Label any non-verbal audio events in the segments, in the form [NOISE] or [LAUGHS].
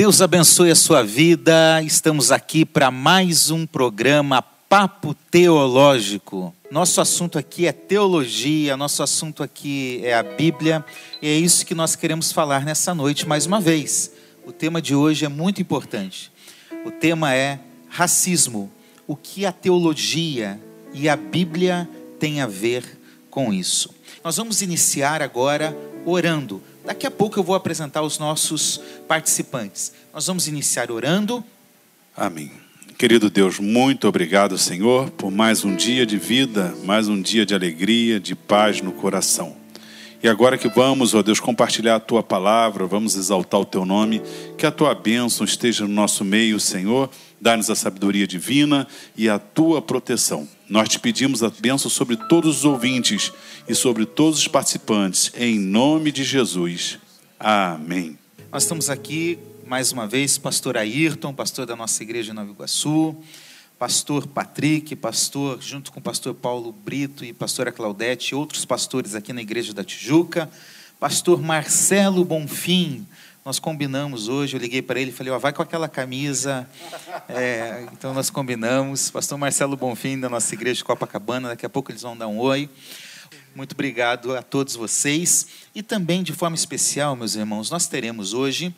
Deus abençoe a sua vida. Estamos aqui para mais um programa Papo Teológico. Nosso assunto aqui é teologia, nosso assunto aqui é a Bíblia, e é isso que nós queremos falar nessa noite mais uma vez. O tema de hoje é muito importante. O tema é racismo. O que a teologia e a Bíblia têm a ver com isso? Nós vamos iniciar agora orando. Daqui a pouco eu vou apresentar os nossos participantes. Nós vamos iniciar orando. Amém. Querido Deus, muito obrigado, Senhor, por mais um dia de vida, mais um dia de alegria, de paz no coração. E agora que vamos, ó Deus, compartilhar a tua palavra, vamos exaltar o teu nome, que a tua bênção esteja no nosso meio, Senhor. Dá-nos a sabedoria divina e a tua proteção. Nós te pedimos a bênção sobre todos os ouvintes e sobre todos os participantes, em nome de Jesus. Amém. Nós estamos aqui mais uma vez, pastor Ayrton, pastor da nossa igreja em Nova Iguaçu, pastor Patrick, pastor, junto com pastor Paulo Brito e pastora Claudete, outros pastores aqui na igreja da Tijuca, pastor Marcelo Bonfim, nós combinamos hoje, eu liguei para ele e falei, ó, vai com aquela camisa, é, então nós combinamos, pastor Marcelo Bonfim da nossa igreja de Copacabana, daqui a pouco eles vão dar um oi, muito obrigado a todos vocês, e também de forma especial, meus irmãos, nós teremos hoje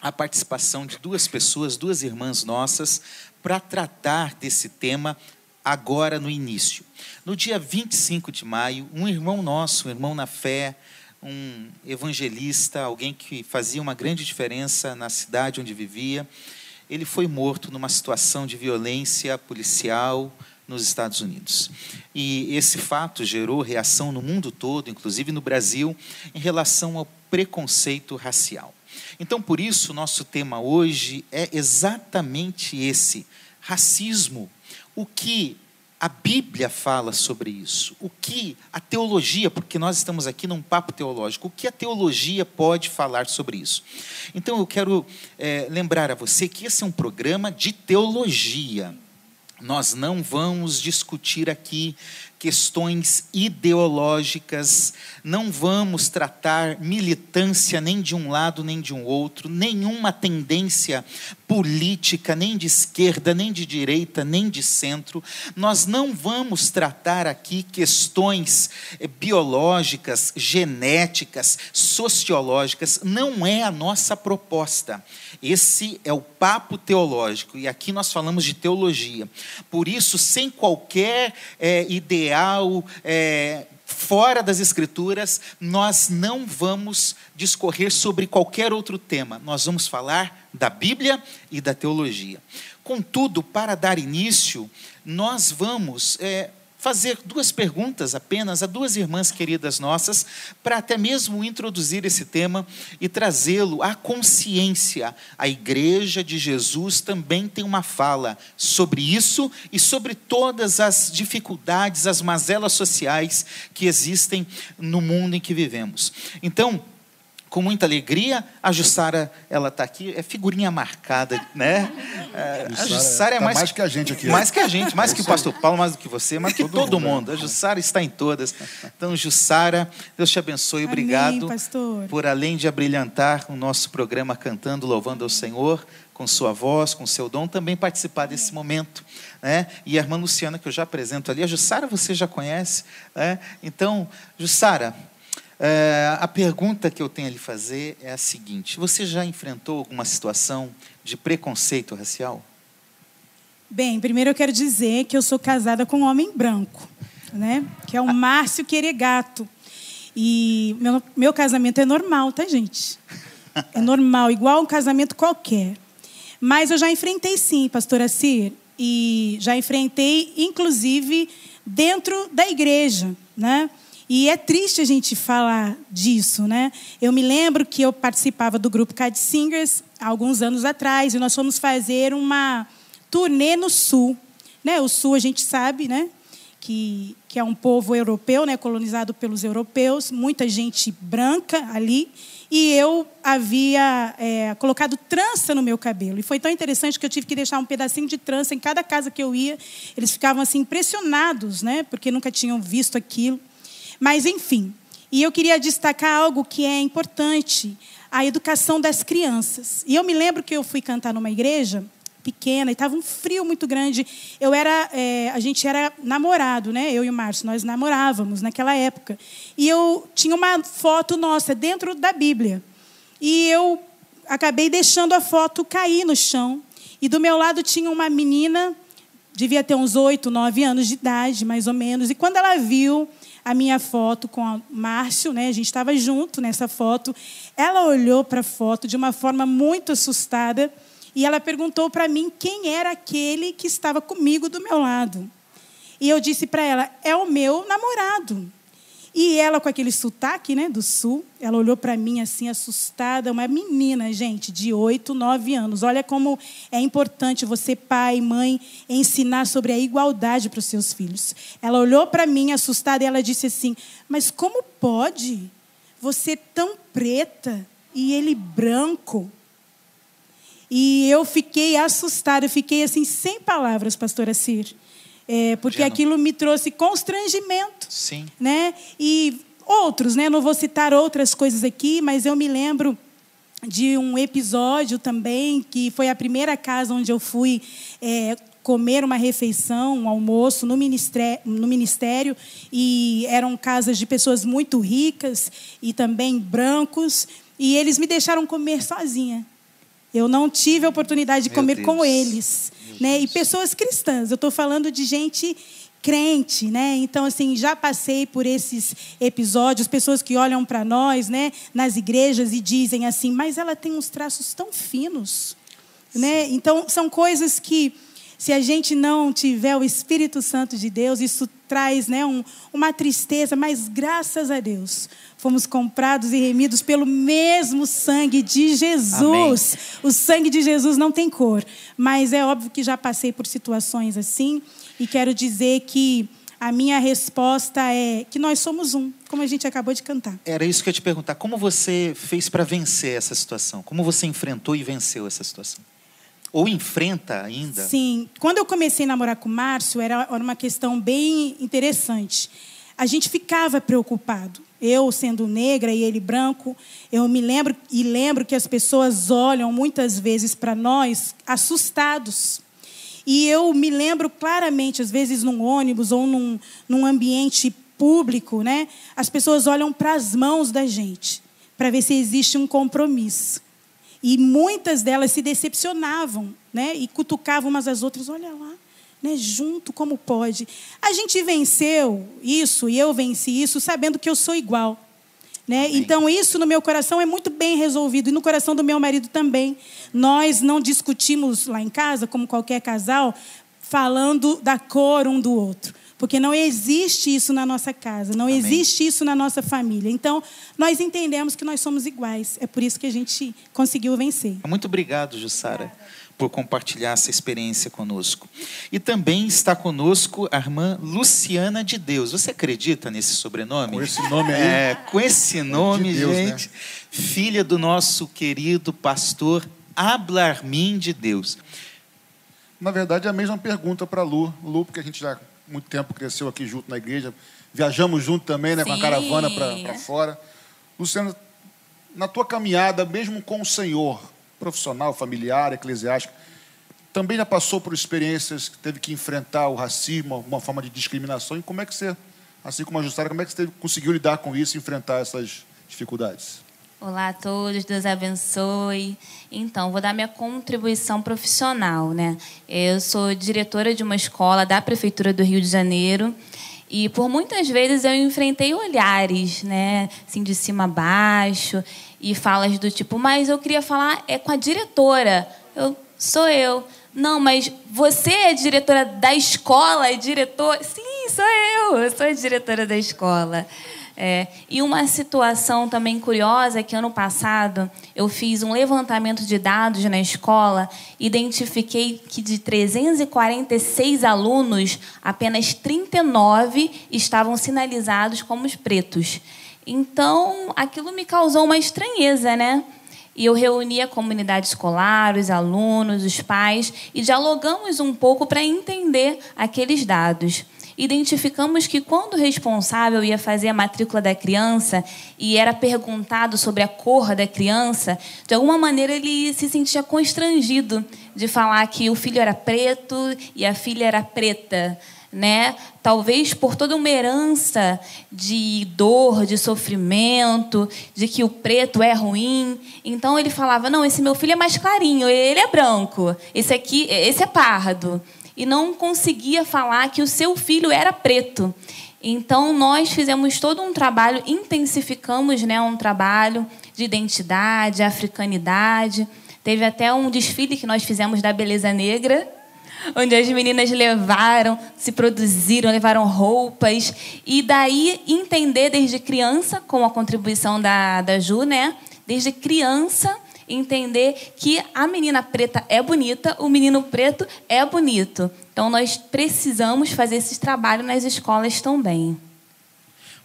a participação de duas pessoas, duas irmãs nossas, para tratar desse tema agora no início. No dia 25 de maio, um irmão nosso, um irmão na fé, um evangelista, alguém que fazia uma grande diferença na cidade onde vivia, ele foi morto numa situação de violência policial nos Estados Unidos. E esse fato gerou reação no mundo todo, inclusive no Brasil, em relação ao preconceito racial. Então, por isso, nosso tema hoje é exatamente esse: racismo. O que a Bíblia fala sobre isso? O que a teologia, porque nós estamos aqui num papo teológico, o que a teologia pode falar sobre isso? Então, eu quero é, lembrar a você que esse é um programa de teologia. Nós não vamos discutir aqui questões ideológicas, não vamos tratar militância nem de um lado nem de um outro, nenhuma tendência política, nem de esquerda, nem de direita, nem de centro. Nós não vamos tratar aqui questões eh, biológicas, genéticas, sociológicas, não é a nossa proposta. Esse é o papo teológico, e aqui nós falamos de teologia. Por isso, sem qualquer é, ideal, é, fora das Escrituras, nós não vamos discorrer sobre qualquer outro tema, nós vamos falar da Bíblia e da teologia. Contudo, para dar início, nós vamos é, fazer duas perguntas apenas a duas irmãs queridas nossas, para até mesmo introduzir esse tema e trazê-lo à consciência. A Igreja de Jesus também tem uma fala sobre isso e sobre todas as dificuldades, as mazelas sociais que existem no mundo em que vivemos. Então, com muita alegria. A Jussara, ela está aqui, é figurinha marcada, né? É, a Jussara é tá mais, mais que a gente aqui. Mais que a gente, mais que o pastor Paulo, mais do que você, mais que todo, todo mundo. mundo. A Jussara está em todas. Então, Jussara, Deus te abençoe. Amém, Obrigado pastor. por, além de abrilhantar o nosso programa cantando, louvando ao Senhor, com sua voz, com seu dom, também participar desse momento. Né? E a irmã Luciana, que eu já apresento ali, a Jussara você já conhece. Né? Então, Jussara, é, a pergunta que eu tenho a lhe fazer é a seguinte: você já enfrentou alguma situação de preconceito racial? Bem, primeiro eu quero dizer que eu sou casada com um homem branco, né? Que é o Márcio Queregato. E meu, meu casamento é normal, tá, gente? É normal, igual um casamento qualquer. Mas eu já enfrentei sim, pastora Cir, e já enfrentei, inclusive, dentro da igreja, né? E é triste a gente falar disso, né? Eu me lembro que eu participava do grupo Cad Singers há alguns anos atrás e nós fomos fazer uma turnê no Sul, né? O Sul a gente sabe, né? Que, que é um povo europeu, né? Colonizado pelos europeus, muita gente branca ali e eu havia é, colocado trança no meu cabelo. E foi tão interessante que eu tive que deixar um pedacinho de trança em cada casa que eu ia. Eles ficavam assim impressionados, né? Porque nunca tinham visto aquilo. Mas, enfim. E eu queria destacar algo que é importante, a educação das crianças. E eu me lembro que eu fui cantar numa igreja pequena e estava um frio muito grande. Eu era, é, a gente era namorado, né? Eu e o Márcio, nós namorávamos naquela época. E eu tinha uma foto nossa dentro da Bíblia. E eu acabei deixando a foto cair no chão. E do meu lado tinha uma menina, devia ter uns oito, nove anos de idade, mais ou menos. E quando ela viu a minha foto com o Márcio, né? A gente estava junto nessa foto. Ela olhou para a foto de uma forma muito assustada e ela perguntou para mim quem era aquele que estava comigo do meu lado. E eu disse para ela: é o meu namorado. E ela, com aquele sotaque né, do sul, ela olhou para mim assim, assustada. Uma menina, gente, de 8, 9 anos. Olha como é importante você, pai, mãe, ensinar sobre a igualdade para os seus filhos. Ela olhou para mim, assustada, e ela disse assim: Mas como pode você tão preta e ele branco? E eu fiquei assustada, eu fiquei assim, sem palavras, pastora Cir. É, porque Geno. aquilo me trouxe constrangimento. Sim. Né? E outros, né? Não vou citar outras coisas aqui, mas eu me lembro de um episódio também, que foi a primeira casa onde eu fui é, comer uma refeição, um almoço no ministério, no ministério, e eram casas de pessoas muito ricas e também brancos, e eles me deixaram comer sozinha. Eu não tive a oportunidade de Meu comer Deus. com eles. Né? E pessoas cristãs. Eu estou falando de gente crente, né? Então assim, já passei por esses episódios, pessoas que olham para nós, né, nas igrejas e dizem assim: "Mas ela tem uns traços tão finos", né? Então são coisas que se a gente não tiver o Espírito Santo de Deus, isso traz né, um, uma tristeza, mas graças a Deus, fomos comprados e remidos pelo mesmo sangue de Jesus. Amém. O sangue de Jesus não tem cor, mas é óbvio que já passei por situações assim, e quero dizer que a minha resposta é que nós somos um, como a gente acabou de cantar. Era isso que eu ia te perguntar. Como você fez para vencer essa situação? Como você enfrentou e venceu essa situação? Ou enfrenta ainda? Sim. Quando eu comecei a namorar com o Márcio, era uma questão bem interessante. A gente ficava preocupado. Eu sendo negra e ele branco, eu me lembro e lembro que as pessoas olham muitas vezes para nós assustados. E eu me lembro claramente, às vezes num ônibus ou num, num ambiente público, né? As pessoas olham para as mãos da gente para ver se existe um compromisso. E muitas delas se decepcionavam, né? E cutucavam umas às outras, olha lá, né? Junto como pode. A gente venceu isso e eu venci isso sabendo que eu sou igual. Né? Então, isso no meu coração é muito bem resolvido, e no coração do meu marido também. Nós não discutimos lá em casa, como qualquer casal, falando da cor um do outro. Porque não existe isso na nossa casa, não Amém. existe isso na nossa família. Então, nós entendemos que nós somos iguais. É por isso que a gente conseguiu vencer. Muito obrigado, Jussara, por compartilhar essa experiência conosco. E também está conosco a irmã Luciana de Deus. Você acredita nesse sobrenome? Com esse nome aí? É, com esse nome, de Deus, né? gente. Né? Filha do nosso querido pastor Ablarmin de Deus. Na verdade, é a mesma pergunta para Lu. Lu, porque a gente já muito tempo cresceu aqui junto na igreja. Viajamos junto também, né, com a caravana para fora. Luciano, na tua caminhada, mesmo com o Senhor, profissional, familiar, eclesiástico, também já passou por experiências que teve que enfrentar o racismo, alguma forma de discriminação? E como é que você, assim como a Jussara, como é que você teve, conseguiu lidar com isso e enfrentar essas dificuldades? Olá a todos, Deus abençoe. Então, vou dar minha contribuição profissional, né? Eu sou diretora de uma escola da prefeitura do Rio de Janeiro e por muitas vezes eu enfrentei olhares, né, assim de cima a baixo e falas do tipo, mas eu queria falar é com a diretora. Eu sou eu. Não, mas você é diretora da escola, é diretor? Sim, sou eu. Eu sou a diretora da escola. É, e uma situação também curiosa é que ano passado eu fiz um levantamento de dados na escola, identifiquei que de 346 alunos, apenas 39 estavam sinalizados como pretos. Então, aquilo me causou uma estranheza, né? E eu reuni a comunidade escolar, os alunos, os pais, e dialogamos um pouco para entender aqueles dados. Identificamos que quando o responsável ia fazer a matrícula da criança e era perguntado sobre a cor da criança, de alguma maneira ele se sentia constrangido de falar que o filho era preto e a filha era preta né? Talvez por toda uma herança de dor, de sofrimento, de que o preto é ruim. Então ele falava: "Não, esse meu filho é mais clarinho, ele é branco. Esse aqui, esse é pardo." E não conseguia falar que o seu filho era preto. Então nós fizemos todo um trabalho, intensificamos, né, um trabalho de identidade, africanidade. Teve até um desfile que nós fizemos da beleza negra, onde as meninas levaram, se produziram, levaram roupas. E daí entender desde criança, com a contribuição da, da Ju, né? Desde criança, entender que a menina preta é bonita, o menino preto é bonito. Então nós precisamos fazer esse trabalho nas escolas também.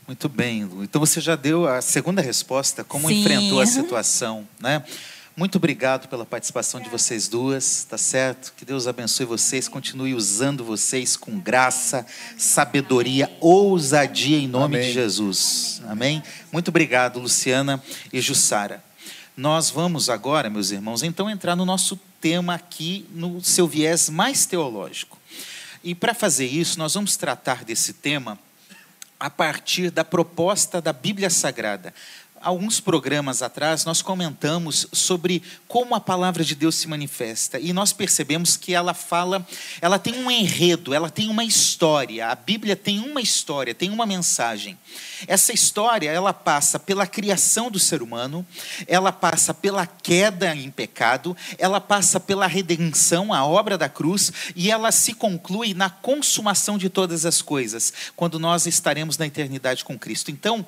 Muito bem, Lu. Então você já deu a segunda resposta, como Sim. enfrentou a [LAUGHS] situação, né? Muito obrigado pela participação de vocês duas, tá certo? Que Deus abençoe vocês, continue usando vocês com graça, sabedoria, ousadia em nome Amém. de Jesus. Amém? Muito obrigado, Luciana e Jussara. Nós vamos agora, meus irmãos, então entrar no nosso tema aqui, no seu viés mais teológico. E para fazer isso, nós vamos tratar desse tema a partir da proposta da Bíblia Sagrada alguns programas atrás, nós comentamos sobre como a palavra de Deus se manifesta e nós percebemos que ela fala, ela tem um enredo, ela tem uma história. A Bíblia tem uma história, tem uma mensagem. Essa história, ela passa pela criação do ser humano, ela passa pela queda em pecado, ela passa pela redenção, a obra da cruz, e ela se conclui na consumação de todas as coisas, quando nós estaremos na eternidade com Cristo. Então,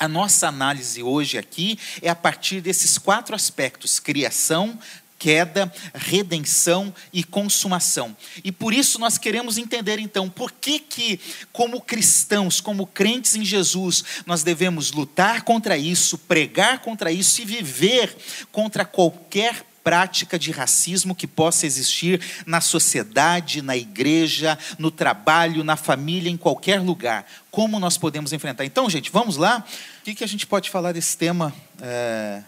a nossa análise hoje aqui é a partir desses quatro aspectos: criação, queda, redenção e consumação. E por isso nós queremos entender então por que que como cristãos, como crentes em Jesus, nós devemos lutar contra isso, pregar contra isso e viver contra qualquer prática de racismo que possa existir na sociedade, na igreja, no trabalho, na família, em qualquer lugar. Como nós podemos enfrentar? Então, gente, vamos lá. O que, que a gente pode falar desse tema? É...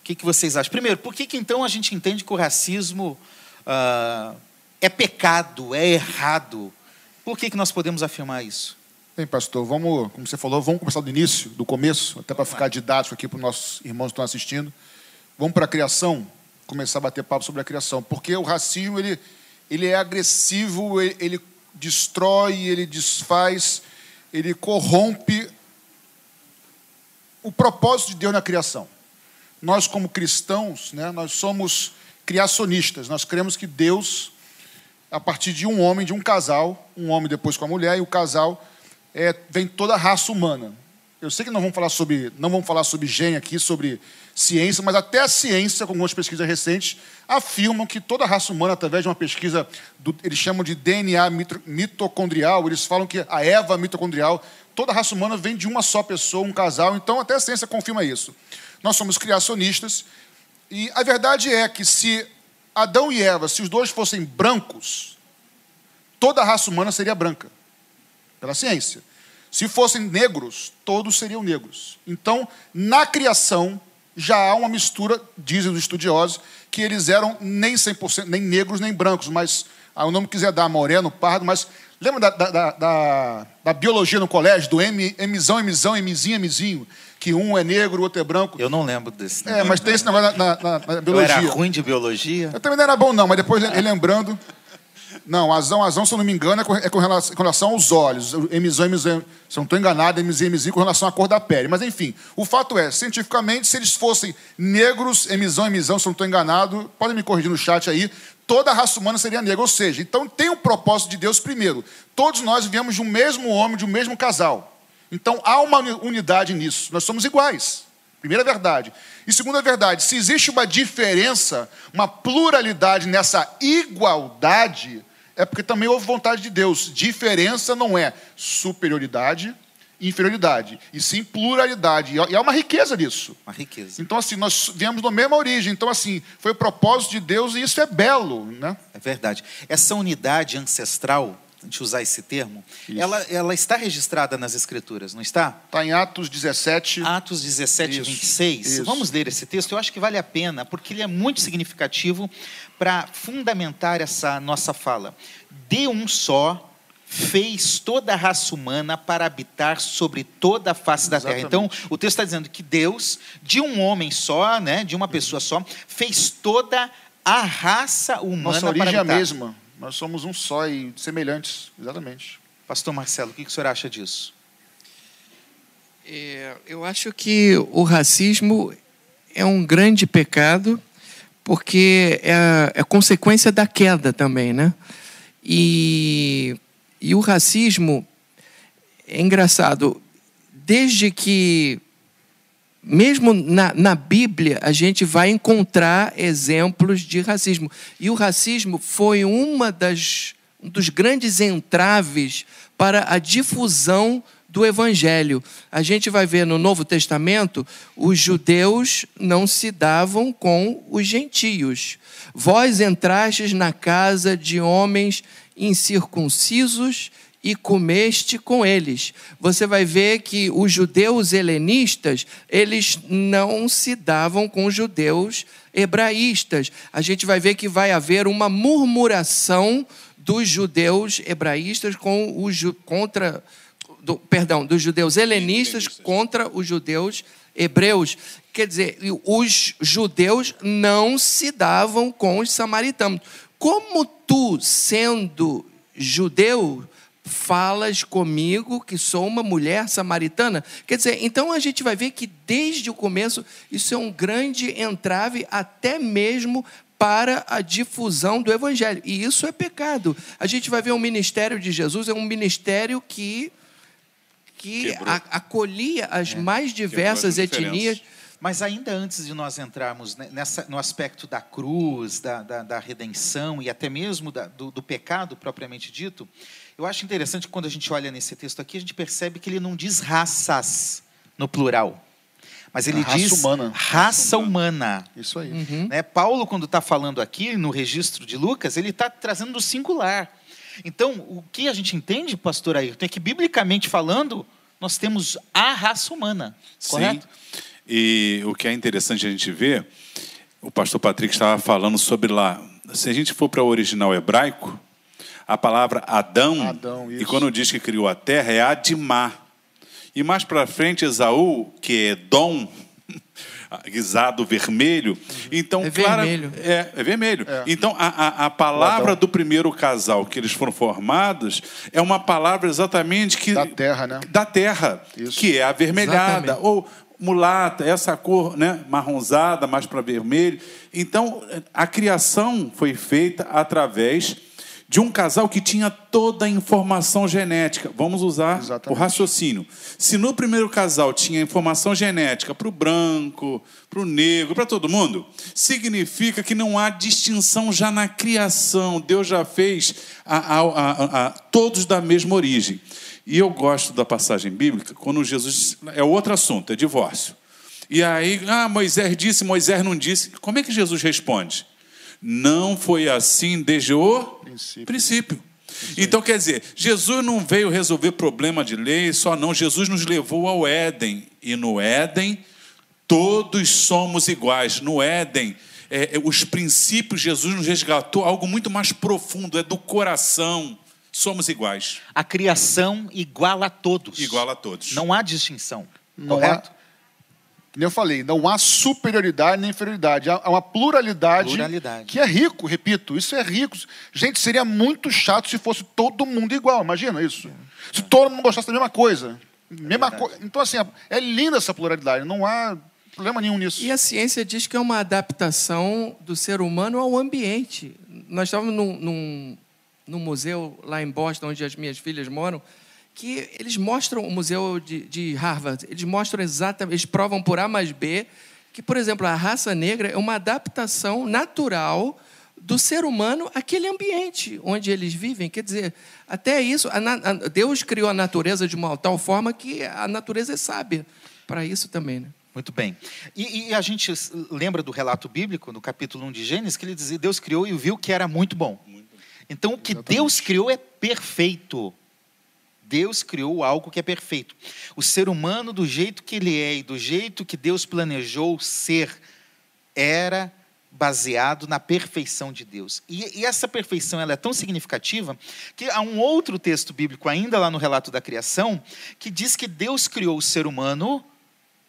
O que, que vocês acham? Primeiro, por que, que então a gente entende que o racismo uh, é pecado, é errado? Por que, que nós podemos afirmar isso? Bem, pastor, vamos, como você falou, vamos começar do início, do começo, até para ficar didático aqui para os nossos irmãos que estão assistindo. Vamos para a criação começar a bater papo sobre a criação, porque o racismo ele, ele é agressivo, ele, ele destrói, ele desfaz, ele corrompe o propósito de Deus na criação. Nós como cristãos, né, nós somos criacionistas. Nós cremos que Deus, a partir de um homem, de um casal, um homem depois com a mulher e o casal é, vem toda a raça humana. Eu sei que não vamos falar sobre, não vamos falar sobre gênio aqui, sobre ciência, mas até a ciência, com algumas pesquisas recentes, afirmam que toda a raça humana, através de uma pesquisa, do, eles chamam de DNA mitocondrial, eles falam que a Eva mitocondrial, toda a raça humana vem de uma só pessoa, um casal, então até a ciência confirma isso. Nós somos criacionistas, e a verdade é que se Adão e Eva, se os dois fossem brancos, toda a raça humana seria branca, pela ciência. Se fossem negros, todos seriam negros. Então, na criação, já há uma mistura, dizem os estudiosos, que eles eram nem 100%, nem negros, nem brancos, mas ah, o nome quiser dar moreno, pardo, mas lembra da, da, da, da biologia no colégio, do M, Mzão, Mzão, Mzinho, Mzinho, que um é negro, o outro é branco? Eu não lembro desse negócio. É, mas tem esse negócio na, na, na biologia. Eu era ruim de biologia? Eu também não era bom não, mas depois, lembrando... Não, azão, azão, se eu não me engano, é com relação, com relação aos olhos. Emizão, emizão, se eu não estou enganado, emizão, emizão com relação à cor da pele. Mas, enfim, o fato é, cientificamente, se eles fossem negros, emizão, emizão, se eu não estou enganado, podem me corrigir no chat aí, toda a raça humana seria negra. Ou seja, então tem o um propósito de Deus primeiro. Todos nós viemos de um mesmo homem, de um mesmo casal. Então há uma unidade nisso. Nós somos iguais. Primeira verdade. E segunda verdade, se existe uma diferença, uma pluralidade nessa igualdade, é porque também houve vontade de Deus. Diferença não é superioridade e inferioridade, e sim pluralidade. E há uma riqueza nisso. Uma riqueza. Então, assim, nós viemos da mesma origem. Então, assim, foi o propósito de Deus e isso é belo, né? É verdade. Essa unidade ancestral a gente usar esse termo, ela, ela está registrada nas Escrituras, não está? Está em Atos 17. Atos 17, Isso, 26. isso. Vamos ler esse texto, eu acho que vale a pena, porque ele é muito significativo para fundamentar essa nossa fala. De um só fez toda a raça humana para habitar sobre toda a face da terra. Então, o texto está dizendo que Deus, de um homem só, né, de uma pessoa só, fez toda a raça humana Nossa para origem é a habitar. mesma. Nós somos um só e semelhantes. Exatamente. Pastor Marcelo, o que que o senhor acha disso? É, eu acho que o racismo é um grande pecado, porque é, é consequência da queda também, né? E, e o racismo é engraçado, desde que, mesmo na, na Bíblia, a gente vai encontrar exemplos de racismo. E o racismo foi uma das, um dos grandes entraves para a difusão do evangelho. A gente vai ver no Novo Testamento, os judeus não se davam com os gentios. Vós entrastes na casa de homens incircuncisos e comeste com eles. Você vai ver que os judeus helenistas, eles não se davam com os judeus hebraístas. A gente vai ver que vai haver uma murmuração dos judeus hebraístas com os contra do, perdão, dos judeus helenistas contra os judeus hebreus. Quer dizer, os judeus não se davam com os samaritanos. Como tu, sendo judeu, falas comigo que sou uma mulher samaritana? Quer dizer, então a gente vai ver que desde o começo isso é um grande entrave até mesmo para a difusão do evangelho. E isso é pecado. A gente vai ver o ministério de Jesus é um ministério que que a- acolhia as mais diversas etnias. Mas ainda antes de nós entrarmos ne- nessa, no aspecto da cruz, da, da, da redenção e até mesmo da- do, do pecado propriamente dito, eu acho interessante que quando a gente olha nesse texto aqui, a gente percebe que ele não diz raças no plural, mas ele raça diz humana. raça humana. Isso aí. Uhum. Né? Paulo, quando está falando aqui no registro de Lucas, ele está trazendo do singular. Então, o que a gente entende, pastor Ayrton, é que, biblicamente falando, nós temos a raça humana, correto? Sim. E o que é interessante a gente ver, o pastor Patrick estava falando sobre lá. Se a gente for para o original hebraico, a palavra Adão, Adão, e quando diz que criou a terra, é Adimá. E mais para frente, Esaú, que é Dom, [LAUGHS] guisado vermelho. Então, É clara- vermelho. É, é vermelho. É. Então, a, a, a palavra do primeiro casal que eles foram formados é uma palavra exatamente que Da terra, né? da terra, Isso. que é avermelhada, Exatamente. ou mulata, essa cor né, marronzada, mais para vermelho. Então, a criação foi feita através de um casal que tinha toda a informação genética. Vamos usar Exatamente. o raciocínio. Se no primeiro casal tinha informação genética para o branco, para o negro, para todo mundo, significa que não há distinção já na criação. Deus já fez a- a- a- a- todos da mesma origem. E eu gosto da passagem bíblica quando Jesus. É outro assunto, é divórcio. E aí, ah, Moisés disse, Moisés não disse. Como é que Jesus responde? Não foi assim desde o Princípio. princípio. Então, quer dizer, Jesus não veio resolver problema de lei só não. Jesus nos levou ao Éden. E no Éden, todos somos iguais. No Éden, é, é, os princípios, Jesus nos resgatou algo muito mais profundo, é do coração. Somos iguais. A criação iguala a todos. Igual a todos. Não há distinção. Não correto? Como eu falei, não há superioridade nem inferioridade. Há uma pluralidade, Pluralidade. que é rico, repito. Isso é rico. Gente, seria muito chato se fosse todo mundo igual. Imagina isso. Se todo mundo gostasse da mesma coisa. Mesma co... Então, assim, é linda essa pluralidade. Não há problema nenhum nisso. E a ciência diz que é uma adaptação do ser humano ao ambiente. Nós estávamos num, num, num museu lá em Boston, onde as minhas filhas moram, que eles mostram o museu de, de Harvard. Eles mostram exatamente, eles provam por A mais B que, por exemplo, a raça negra é uma adaptação natural do ser humano àquele ambiente onde eles vivem. Quer dizer, até isso, a a- Deus criou a natureza de uma tal forma que a natureza é sábia para isso também, né? Muito bem. E, e a gente lembra do relato bíblico, no capítulo 1 de Gênesis, que ele dizia: Deus criou e viu que era muito bom. Então, o que Exatamente. Deus criou é perfeito. Deus criou algo que é perfeito. O ser humano, do jeito que ele é e do jeito que Deus planejou ser, era baseado na perfeição de Deus. E, e, essa perfeição ela é tão significativa que há um outro texto bíblico, ainda lá no relato da criação, que diz que Deus criou o ser humano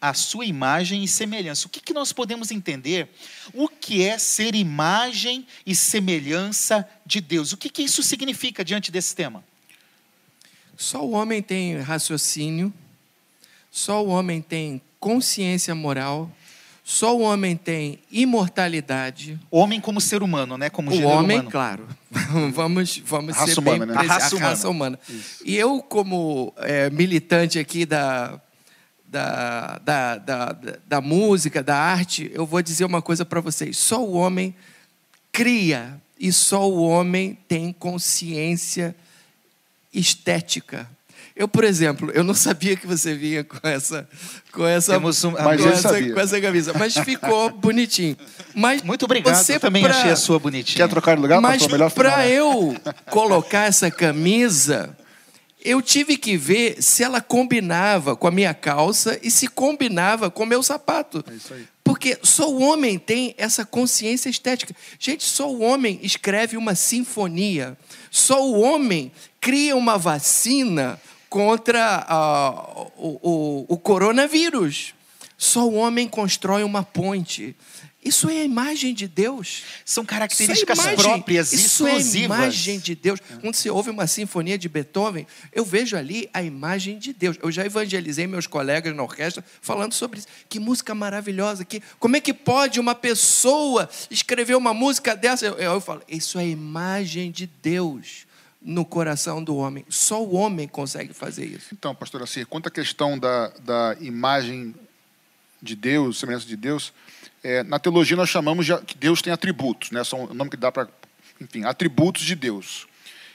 à sua imagem e semelhança. O que, que nós podemos entender? O que é ser imagem e semelhança de Deus? O que, que isso significa diante desse tema? Só o homem tem raciocínio, só o homem tem consciência moral, só o homem tem imortalidade. Homem como ser humano, né? Como o homem, humano. claro. [LAUGHS] vamos vamos raça ser humana, bem né? A raça humana. A raça humana. E eu, como é, militante aqui da, da, da, da, da música, da arte, eu vou dizer uma coisa para vocês. Só o homem cria e só o homem tem consciência estética. Eu, por exemplo, eu não sabia que você vinha com essa com essa, um, mas com, essa com essa camisa, mas ficou [LAUGHS] bonitinho. Mas Muito obrigado, você eu também pra... achei a sua bonitinha. Quer trocar de lugar? Mas para eu colocar essa camisa, eu tive que ver se ela combinava com a minha calça e se combinava com o meu sapato. É isso aí. Porque só o homem tem essa consciência estética. Gente, só o homem escreve uma sinfonia. Só o homem cria uma vacina contra uh, o, o, o coronavírus. Só o homem constrói uma ponte. Isso é a imagem de Deus. São características é imagem, próprias, isso exclusivas. Isso é a imagem de Deus. Quando você ouve uma sinfonia de Beethoven, eu vejo ali a imagem de Deus. Eu já evangelizei meus colegas na orquestra falando sobre isso. Que música maravilhosa. Que, como é que pode uma pessoa escrever uma música dessa? Eu, eu falo, isso é a imagem de Deus no coração do homem. Só o homem consegue fazer isso. Então, pastor Assir, quanto à questão da, da imagem de Deus, semelhança de Deus, é, na teologia nós chamamos de que Deus tem atributos, né? São o nome que dá para, enfim, atributos de Deus.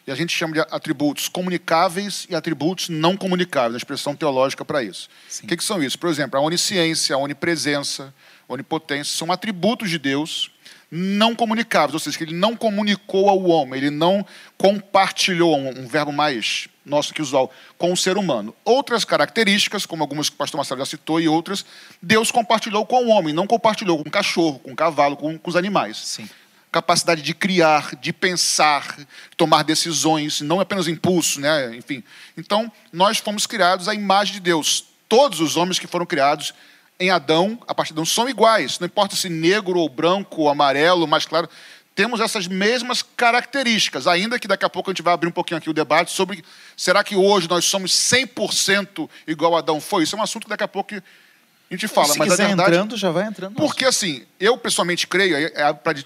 E a gente chama de atributos comunicáveis e atributos não comunicáveis, a expressão teológica para isso. O que, que são isso? Por exemplo, a onisciência, a onipresença, a onipotência, são atributos de Deus não comunicáveis, ou seja, que ele não comunicou ao homem, ele não compartilhou, um, um verbo mais nosso que usual, com o ser humano. Outras características, como algumas que o pastor Marcelo já citou e outras, Deus compartilhou com o homem, não compartilhou com o cachorro, com o cavalo, com, com os animais. Sim. Capacidade de criar, de pensar, tomar decisões, não apenas impulso, né? enfim. Então, nós fomos criados à imagem de Deus. Todos os homens que foram criados em Adão, a partir de Adão, são iguais. Não importa se negro ou branco, ou amarelo, mais claro. Temos essas mesmas características, ainda que daqui a pouco a gente vai abrir um pouquinho aqui o debate sobre será que hoje nós somos 100% igual a Adão foi? Isso é um assunto que daqui a pouco a gente fala. Se mas a verdade, entrando, já vai entrando. Porque assim, eu pessoalmente creio, é para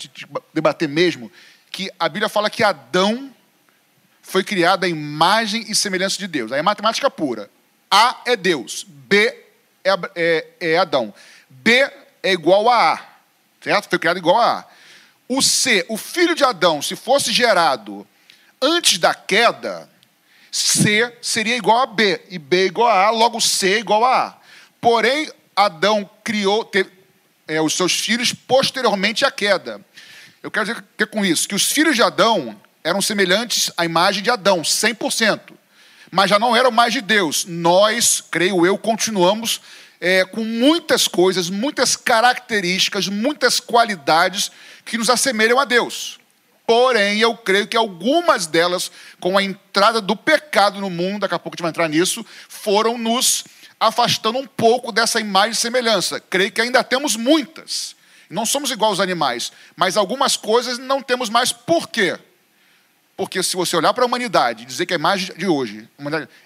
debater mesmo, que a Bíblia fala que Adão foi criado à imagem e semelhança de Deus. Aí é matemática pura. A é Deus, B é, é, é Adão. B é igual a A, certo? Foi criado igual a A. O C, o filho de Adão, se fosse gerado antes da queda, C seria igual a B, e B igual a A, logo C é igual a A. Porém, Adão criou teve, é, os seus filhos posteriormente à queda. Eu quero dizer que com isso, que os filhos de Adão eram semelhantes à imagem de Adão, 100% mas já não eram mais de Deus. Nós, creio eu, continuamos é, com muitas coisas, muitas características, muitas qualidades que nos assemelham a Deus. Porém, eu creio que algumas delas, com a entrada do pecado no mundo, daqui a pouco a gente vai entrar nisso, foram nos afastando um pouco dessa imagem e semelhança. Creio que ainda temos muitas. Não somos igual aos animais, mas algumas coisas não temos mais. Por quê? Porque se você olhar para a humanidade e dizer que a imagem de hoje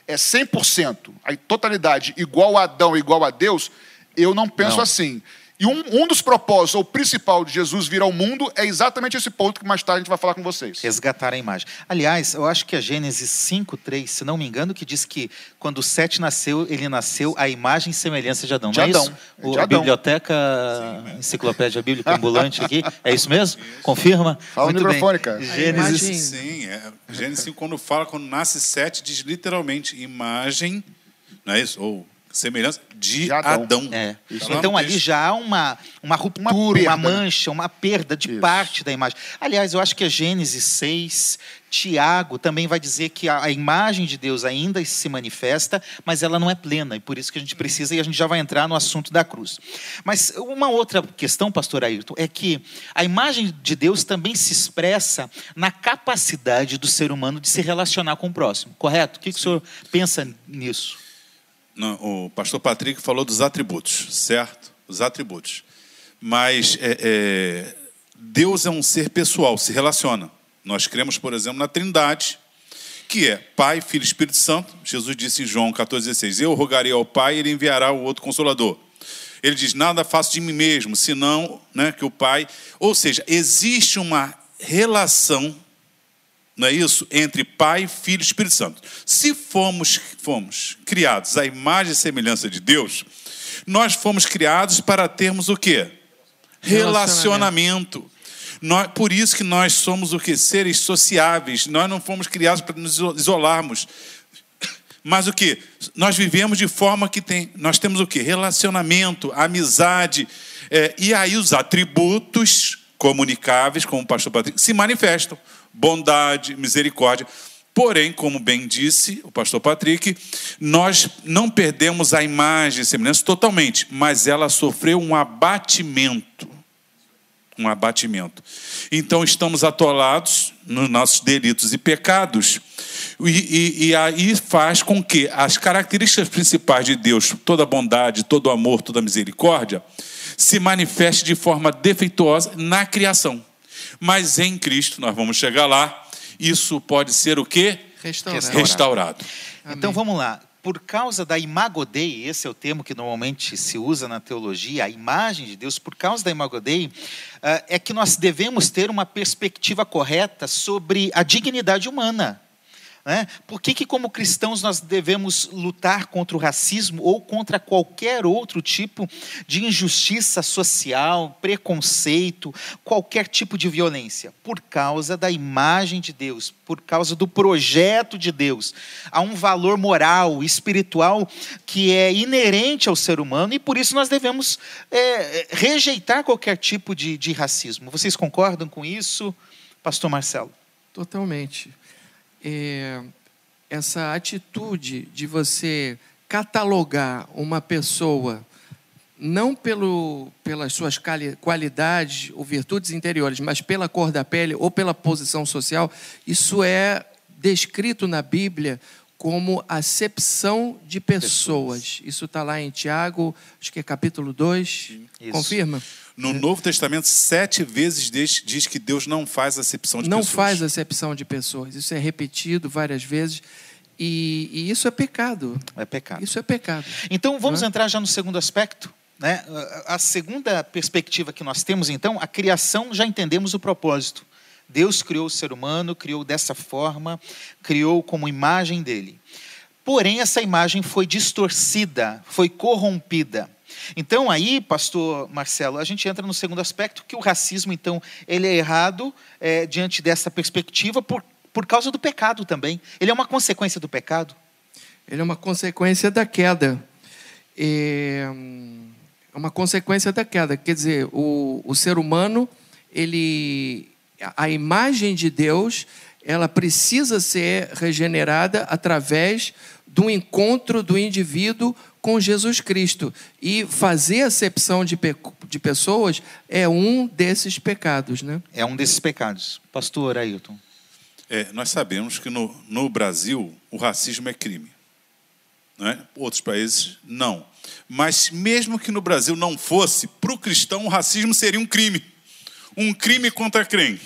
é 100%, a totalidade igual a Adão, igual a Deus, eu não penso não. assim. E um, um dos propósitos, ou principal de Jesus vir ao mundo, é exatamente esse ponto que mais tarde a gente vai falar com vocês. Resgatar a imagem. Aliás, eu acho que a Gênesis 5, 3, se não me engano, que diz que quando Sete nasceu, ele nasceu à imagem e semelhança de Adão. De não Adão. é isso? O, de a Adão. biblioteca, Sim, enciclopédia bíblica [LAUGHS] ambulante aqui, é isso mesmo? Confirma? Fala Muito no microfone, cara. Gênesis. Sim, é. Gênesis 5, quando fala, quando nasce Sete, diz literalmente imagem, não é isso? Ou semelhança de, de Adão. Adão. É. Então ali já há uma, uma ruptura, uma, uma mancha, uma perda de Isso. parte da imagem. Aliás, eu acho que a Gênesis 6, Tiago também vai dizer que a, a, imagem de Deus ainda se manifesta, mas ela não é plena, e por isso que a gente precisa, e a gente já vai entrar no assunto da cruz. Mas uma outra questão, pastor Ayrton, é que a imagem de Deus também se expressa na capacidade do ser humano de se relacionar com o próximo, correto? O que, que o senhor pensa nisso? O pastor Patrick falou dos atributos, certo? Os atributos. Mas é, é, Deus é um ser pessoal, se relaciona. Nós cremos, por exemplo, na Trindade, que é Pai, Filho e Espírito Santo. Jesus disse em João 14,16: Eu rogarei ao Pai e ele enviará o outro consolador. Ele diz: Nada faço de mim mesmo, senão né, que o Pai. Ou seja, existe uma relação não é isso? Entre Pai, Filho e Espírito Santo. Se fomos, fomos criados à imagem e semelhança de Deus, nós fomos criados para termos o quê? Relacionamento. Nós, por isso que nós somos o que? Seres sociáveis. Nós não fomos criados para nos isolarmos. Mas o que? Nós vivemos de forma que tem. Nós temos o que? Relacionamento, amizade. É, e aí os atributos comunicáveis, como o pastor Patrick, se manifestam bondade, misericórdia. Porém, como bem disse o pastor Patrick, nós não perdemos a imagem e semelhança totalmente, mas ela sofreu um abatimento. Um abatimento. Então, estamos atolados nos nossos delitos e pecados, e, e, e aí faz com que as características principais de Deus, toda bondade, todo amor, toda misericórdia, se manifeste de forma defeituosa na criação. Mas em Cristo, nós vamos chegar lá, isso pode ser o quê? Restaurado. Restaurado. Então vamos lá. Por causa da imagodei, esse é o termo que normalmente se usa na teologia, a imagem de Deus, por causa da imagodei, eh, é que nós devemos ter uma perspectiva correta sobre a dignidade humana. Né? Por que, que, como cristãos, nós devemos lutar contra o racismo ou contra qualquer outro tipo de injustiça social, preconceito, qualquer tipo de violência? Por causa da imagem de Deus, por causa do projeto de Deus. Há um valor moral, espiritual, que é inerente ao ser humano e por isso nós devemos é, rejeitar qualquer tipo de, de racismo. Vocês concordam com isso, Pastor Marcelo? Totalmente é, essa atitude de você catalogar uma pessoa não pelo, pelas suas qualidades ou virtudes interiores, mas pela cor da pele ou pela posição social, isso é descrito na Bíblia como acepção de pessoas. Isso está lá em Tiago, acho que é capítulo 2. Confirma? No é. Novo Testamento, sete vezes diz, diz, que Deus não faz acepção de não pessoas. Não faz acepção de pessoas. Isso é repetido várias vezes. E, e, isso é pecado. É pecado. Isso é pecado. Então vamos é? entrar já no segundo aspecto. Né? A segunda perspectiva que nós temos, então, a criação, já entendemos o propósito. Deus criou o ser humano, criou dessa forma, criou como imagem dele. Porém, essa imagem foi distorcida, foi corrompida. Então aí, pastor Marcelo, a gente entra no segundo aspecto, que o racismo, então, ele é errado é, diante dessa perspectiva por, por causa do pecado também. Ele é uma consequência do pecado? Ele é uma consequência da queda. É uma consequência da queda. Quer dizer, o, o ser humano, ele, a imagem de Deus, ela precisa ser regenerada através do encontro do indivíduo com Jesus Cristo. E fazer acepção de, pe de pessoas é um desses pecados. Né? É um desses pecados. Pastor Ailton. É, nós sabemos que no, no Brasil o racismo é crime. Não é? Outros países, não. Mas mesmo que no Brasil não fosse, para o cristão o racismo seria um crime. Um crime contra quem?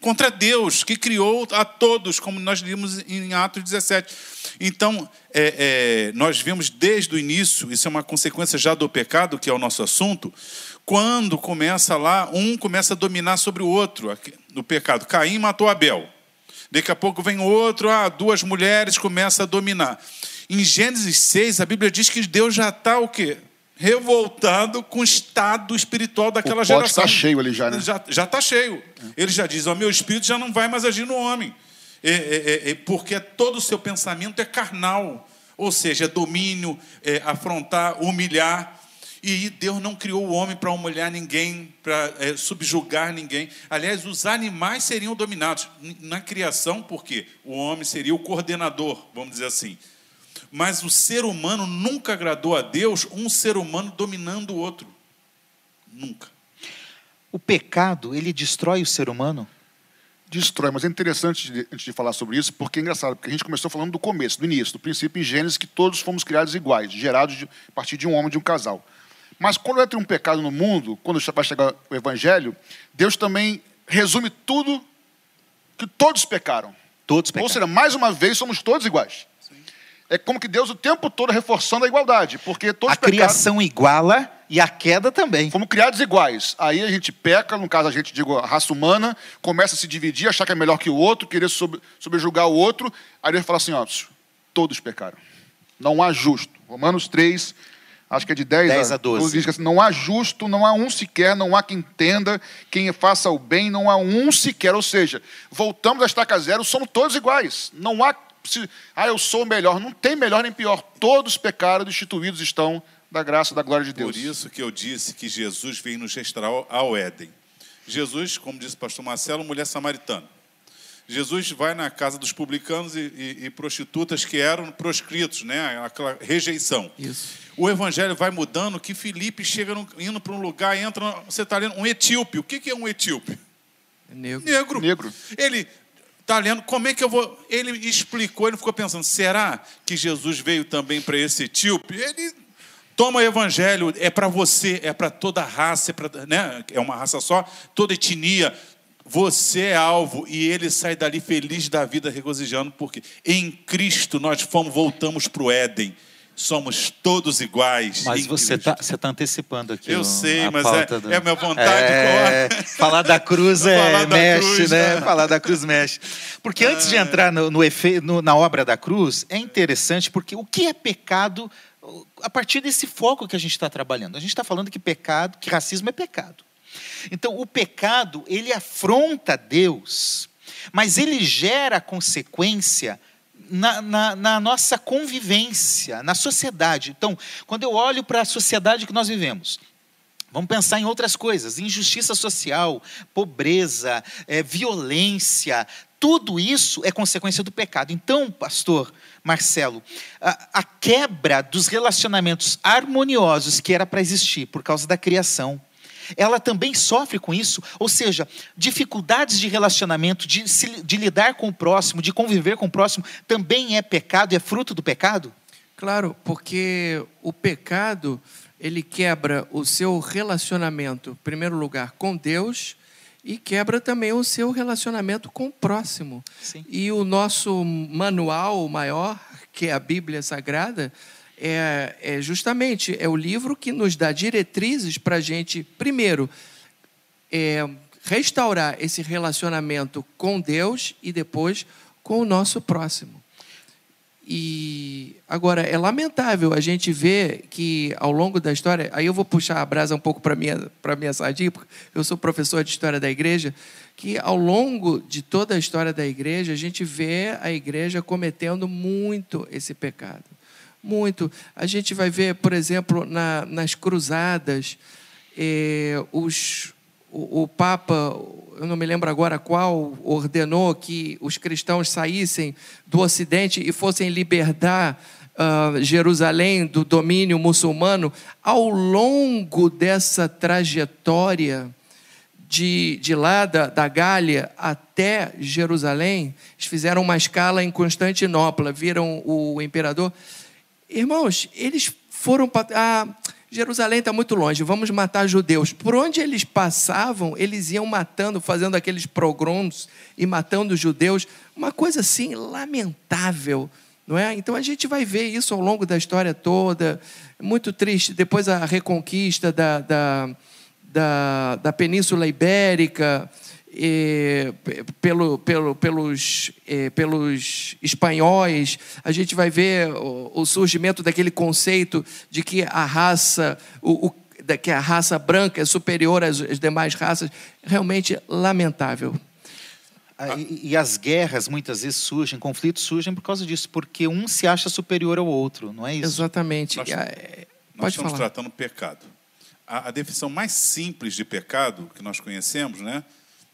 Contra Deus, que criou a todos, como nós vimos em Atos 17. Então, é, é, nós vimos desde o início, isso é uma consequência já do pecado, que é o nosso assunto, quando começa lá, um começa a dominar sobre o outro, no pecado. Caim matou Abel. Daqui a pouco vem outro, ah, duas mulheres começam a dominar. Em Gênesis 6, a Bíblia diz que Deus já está o quê? Revoltado com o estado espiritual daquela o geração. está cheio ali já, né? Já está cheio. Ele já diz: o meu espírito já não vai mais agir no homem. É, é, é, é, porque todo o seu pensamento é carnal. Ou seja, é domínio, é afrontar, humilhar. E Deus não criou o homem para humilhar ninguém, para é, subjugar ninguém. Aliás, os animais seriam dominados na criação, porque o homem seria o coordenador, vamos dizer assim. Mas o ser humano nunca agradou a Deus um ser humano dominando o outro. Nunca. O pecado, ele destrói o ser humano? Destrói, mas é interessante de, antes de falar sobre isso, porque é engraçado, porque a gente começou falando do começo, do início, do princípio em Gênesis, que todos fomos criados iguais, gerados de, a partir de um homem e de um casal. Mas quando entra um pecado no mundo, quando vai chegar o evangelho, Deus também resume tudo que todos pecaram. Todos pecaram. Ou seja, mais uma vez somos todos iguais. É como que Deus o tempo todo reforçando a igualdade, porque todos A criação iguala e a queda também. Fomos criados iguais. Aí a gente peca, no caso a gente, digo, a raça humana, começa a se dividir, achar que é melhor que o outro, querer sobre, sobrejugar o outro. Aí Deus fala assim, ó, todos pecaram. Não há justo. Romanos 3, acho que é de 10, 10 a 12. Diz que assim, não há justo, não há um sequer, não há quem entenda, quem faça o bem, não há um sequer. Ou seja, voltamos a estaca zero, somos todos iguais. Não há se, ah, eu sou melhor. Não tem melhor nem pior. Todos pecaram, destituídos estão da graça, da glória de Deus. Por isso que eu disse que Jesus veio nos restaurar ao Éden. Jesus, como disse o pastor Marcelo, mulher samaritana. Jesus vai na casa dos publicanos e, e, e prostitutas que eram proscritos, né? aquela rejeição. Isso. O evangelho vai mudando que Felipe chega no, indo para um lugar, entra, você está lendo, um etíope. O que, que é um etíope? É negro. Negro. Negro. Ele está lendo, como é que eu vou. Ele explicou, ele ficou pensando: será que Jesus veio também para esse etíope? Ele toma o evangelho, é para você, é para toda raça, é, pra, né? é uma raça só, toda etnia. Você é alvo e ele sai dali feliz da vida, regozijando, porque em Cristo nós fomos, voltamos para o Éden somos todos iguais. Mas você está tá antecipando aqui. Eu o, sei, mas é, do... é a minha vontade. É, falar da cruz [LAUGHS] é, falar da mexe, cruz, né? né? Falar da cruz mexe. Porque antes de entrar no, no, efe, no, na obra da cruz, é interessante porque o que é pecado a partir desse foco que a gente está trabalhando. A gente está falando que pecado, que racismo é pecado. Então, o pecado, ele afronta Deus, mas ele gera consequência na, na, na, nossa convivência, na sociedade. Então, quando eu olho para a sociedade que nós vivemos, vamos pensar em outras coisas: injustiça social, pobreza, é, violência. Tudo isso é consequência do pecado. Então, pastor Marcelo, a, a quebra dos relacionamentos harmoniosos que era para existir por causa da criação, ela também sofre com isso, ou seja, dificuldades de relacionamento, de, de lidar com o próximo, de conviver com o próximo, também é pecado, é fruto do pecado? Claro, porque o pecado, ele quebra o seu relacionamento, em primeiro lugar, com Deus, e quebra também o seu relacionamento com o próximo. Sim. E o nosso manual maior, que é a Bíblia Sagrada, é, é justamente é o livro que nos dá diretrizes para a gente, primeiro, é, restaurar esse relacionamento com Deus e depois com o nosso próximo. E agora é lamentável a gente ver que ao longo da história, aí eu vou puxar a brasa um pouco para minha para minha sardinha, porque eu sou professor de história da igreja, que ao longo de toda a história da igreja a gente vê a igreja cometendo muito esse pecado muito. A gente vai ver, por exemplo, na, nas cruzadas, eh, os, o, o, Papa, eu não me lembro agora qual, ordenou que os cristãos saíssem do Ocidente e fossem libertar uh, Jerusalém do domínio muçulmano. Ao longo dessa trajetória, de, de lá da, da Gália até Jerusalém, eles fizeram uma escala em Constantinopla, viram o imperador. Irmãos, eles foram para. Ah, Jerusalém está muito longe, vamos matar judeus. Por onde eles passavam, eles iam matando, fazendo aqueles pogroms e matando judeus. Uma coisa assim lamentável, não é? Então a gente vai ver isso ao longo da história toda. Muito triste. Depois a reconquista da, da, da, da Península Ibérica pelo, pelo, pelos, pelos espanhóis, a gente vai ver o, o, surgimento daquele conceito de que a raça, o, o, que a raça branca é superior às, às demais raças, realmente lamentável. Ah, e, e, as guerras muitas vezes surgem, conflitos surgem por causa disso, porque um se acha superior ao outro, não é isso? Exatamente. Nós, é, nós estamos falar. tratando pecado. A, a, definição mais simples de pecado que nós conhecemos, né,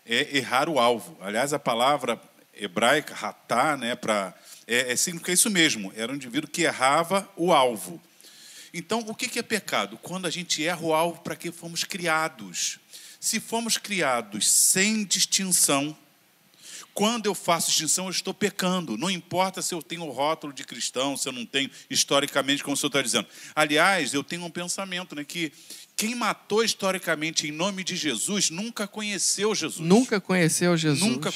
é errar o alvo. Aliás, a palavra hebraica, ratá, né, para é, é, significa isso mesmo. Era um indivíduo que errava o alvo. Então, o que é pecado? Quando a gente erra o alvo para que fomos criados. Se fomos criados sem distinção, quando eu faço distinção, eu estou pecando. Não importa se eu tenho o rótulo de cristão, se eu não tenho, historicamente, como o senhor está dizendo. Aliás, eu tenho um pensamento, né, que quem matou historicamente em nome de Jesus nunca conheceu Jesus. Nunca conheceu Jesus. Nunca.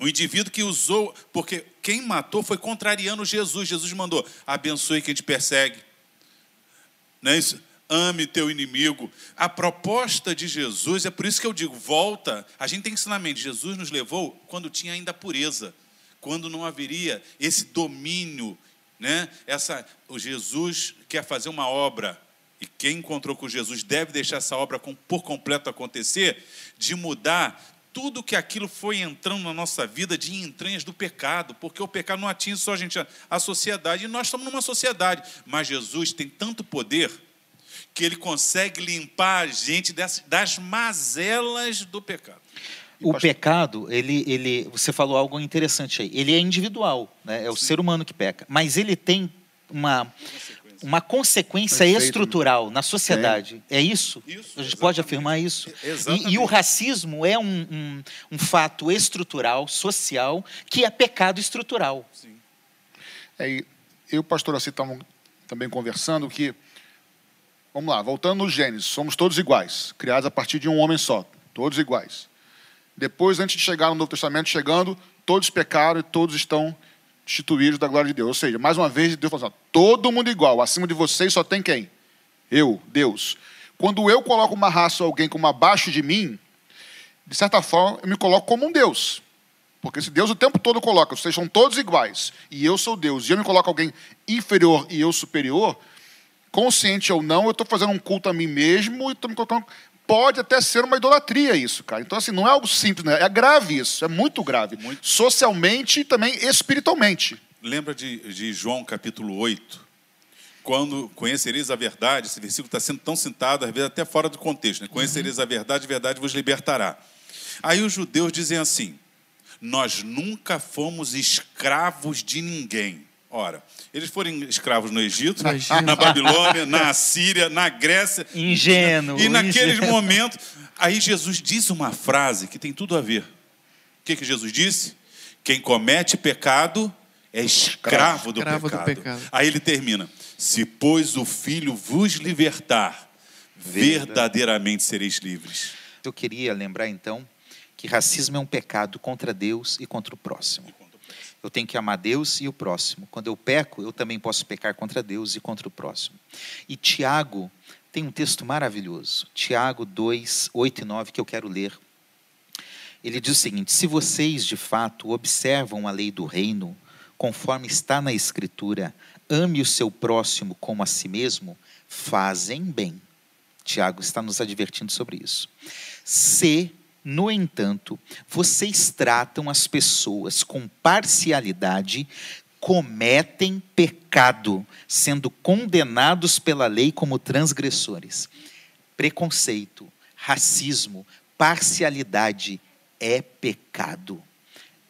O indivíduo que usou, porque quem matou foi contrariando Jesus. Jesus mandou: abençoe quem te persegue. Não é isso? ame teu inimigo. A proposta de Jesus, é por isso que eu digo, volta. A gente tem ensinamento. Jesus nos levou quando tinha ainda pureza, quando não haveria esse domínio, né? Essa, o Jesus quer fazer uma obra e quem encontrou com Jesus deve deixar essa obra por completo acontecer, de mudar tudo que aquilo foi entrando na nossa vida de entranhas do pecado, porque o pecado não atinge só a gente, a sociedade, e nós estamos numa sociedade, mas Jesus tem tanto poder que ele consegue limpar a gente das, das mazelas do pecado. O pecado, ele, ele, você falou algo interessante aí. Ele é individual, né? é o Sim. ser humano que peca, mas ele tem uma uma consequência Perfeito. estrutural na sociedade. É, é isso? isso? A gente exatamente. pode afirmar isso? E, e, o racismo é um, um, um, fato estrutural, social, que é pecado estrutural. Sim. É, eu e o pastor assim estamos também conversando que Vamos lá, voltando no Gênesis, somos todos iguais, criados a partir de um homem só, todos iguais. Depois, antes de chegar no Novo Testamento, chegando, todos pecaram e todos estão destituídos da glória de Deus. Ou seja, mais uma vez, Deus falou assim, todo mundo igual, acima de vocês só tem quem? Eu, Deus. Quando eu coloco uma raça ou alguém como abaixo de mim, de certa forma, eu me coloco como um Deus. Porque se Deus o tempo todo coloca, vocês são todos iguais, e eu sou Deus, e eu me coloco alguém inferior e eu superior, consciente ou não, eu estou fazendo um culto a mim mesmo e estou me colocando. Pode até ser uma idolatria isso, cara. Então, assim, não é algo simples, né? é grave isso, é muito grave. Muito. Socialmente e também espiritualmente. Lembra de, de João capítulo 8? Quando conhecereis a verdade, esse versículo está sendo tão citado, às vezes até fora do contexto, né? Conhecereis uhum. a verdade, a verdade vos libertará. Aí os judeus dizem assim: Nós nunca fomos escravos de ninguém. Ora, eles foram escravos no Egito, Egito. na Babilônia, na Assíria, na Grécia. Ingênuo. E naqueles ingênuo. momentos, aí Jesus diz uma frase que tem tudo a ver. O que, que Jesus disse? Quem comete pecado é escravo, do, escravo pecado. do pecado. Aí ele termina: Se, pois, o Filho vos libertar, verdadeiramente sereis livres. Eu queria lembrar então que racismo é um pecado contra Deus e contra o próximo. Eu tenho que amar Deus e o próximo. Quando eu peco, eu também posso pecar contra Deus e contra o próximo. E Tiago tem um texto maravilhoso. Tiago 2, 8 e 9, que eu quero ler. Ele diz o seguinte: Se vocês de fato observam a lei do reino, conforme está na Escritura, ame o seu próximo como a si mesmo, fazem bem. Tiago está nos advertindo sobre isso. Se no entanto, vocês tratam as pessoas com parcialidade, cometem pecado, sendo condenados pela lei como transgressores. Preconceito, racismo, parcialidade é pecado.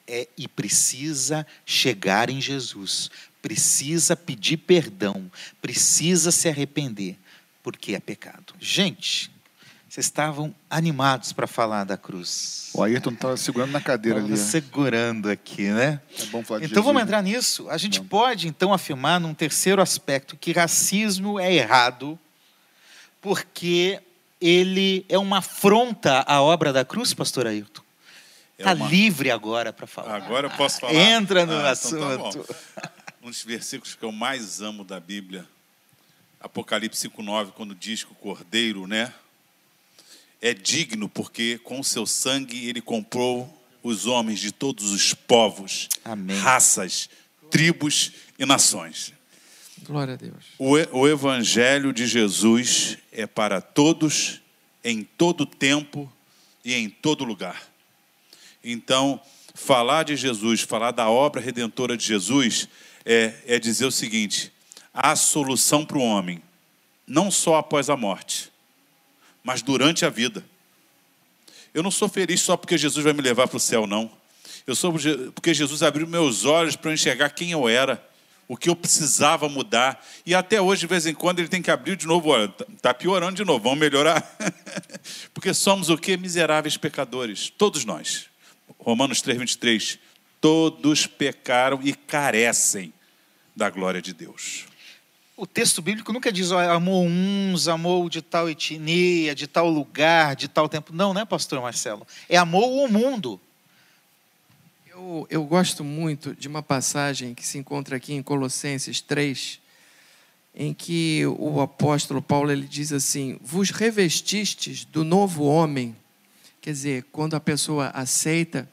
É, e precisa chegar em Jesus, precisa pedir perdão, precisa se arrepender, porque é pecado. Gente, vocês estavam animados para falar da cruz. O Ayrton estava segurando na cadeira ali. segurando aqui, né? É bom falar de Então Jesus, vamos entrar nisso. A gente pode, então, afirmar num terceiro aspecto que racismo é errado porque ele é uma afronta à obra da cruz, pastor Ayrton. Está é uma... livre agora para falar. Agora eu posso falar. Entra no ah, assunto. Então tá um dos versículos que eu mais amo da Bíblia, Apocalipse 5,9, quando diz que o cordeiro, né? É digno porque com seu sangue ele comprou os homens de todos os povos, Amém. raças, tribos e nações. Glória a Deus. O, o evangelho de Jesus é para todos, em todo tempo e em todo lugar. Então, falar de Jesus, falar da obra redentora de Jesus, é, é dizer o seguinte: há solução para o homem, não só após a morte, mas durante a vida. Eu não sou feliz só porque Jesus vai me levar para o céu, não. Eu sou porque Jesus abriu meus olhos para enxergar quem eu era, o que eu precisava mudar. E até hoje, de vez em quando, ele tem que abrir de novo. Está piorando de novo, vamos melhorar. [LAUGHS] porque somos o que? Miseráveis pecadores, todos nós. Romanos 3, 23. Todos pecaram e carecem da glória de Deus. O texto bíblico nunca diz, ó, amou uns, amou de tal etnia, de tal lugar, de tal tempo. Não, né, pastor Marcelo? É amou o mundo. Eu, eu gosto muito de uma passagem que se encontra aqui em Colossenses 3, em que o apóstolo Paulo ele diz assim: Vos revestistes do novo homem. Quer dizer, quando a pessoa aceita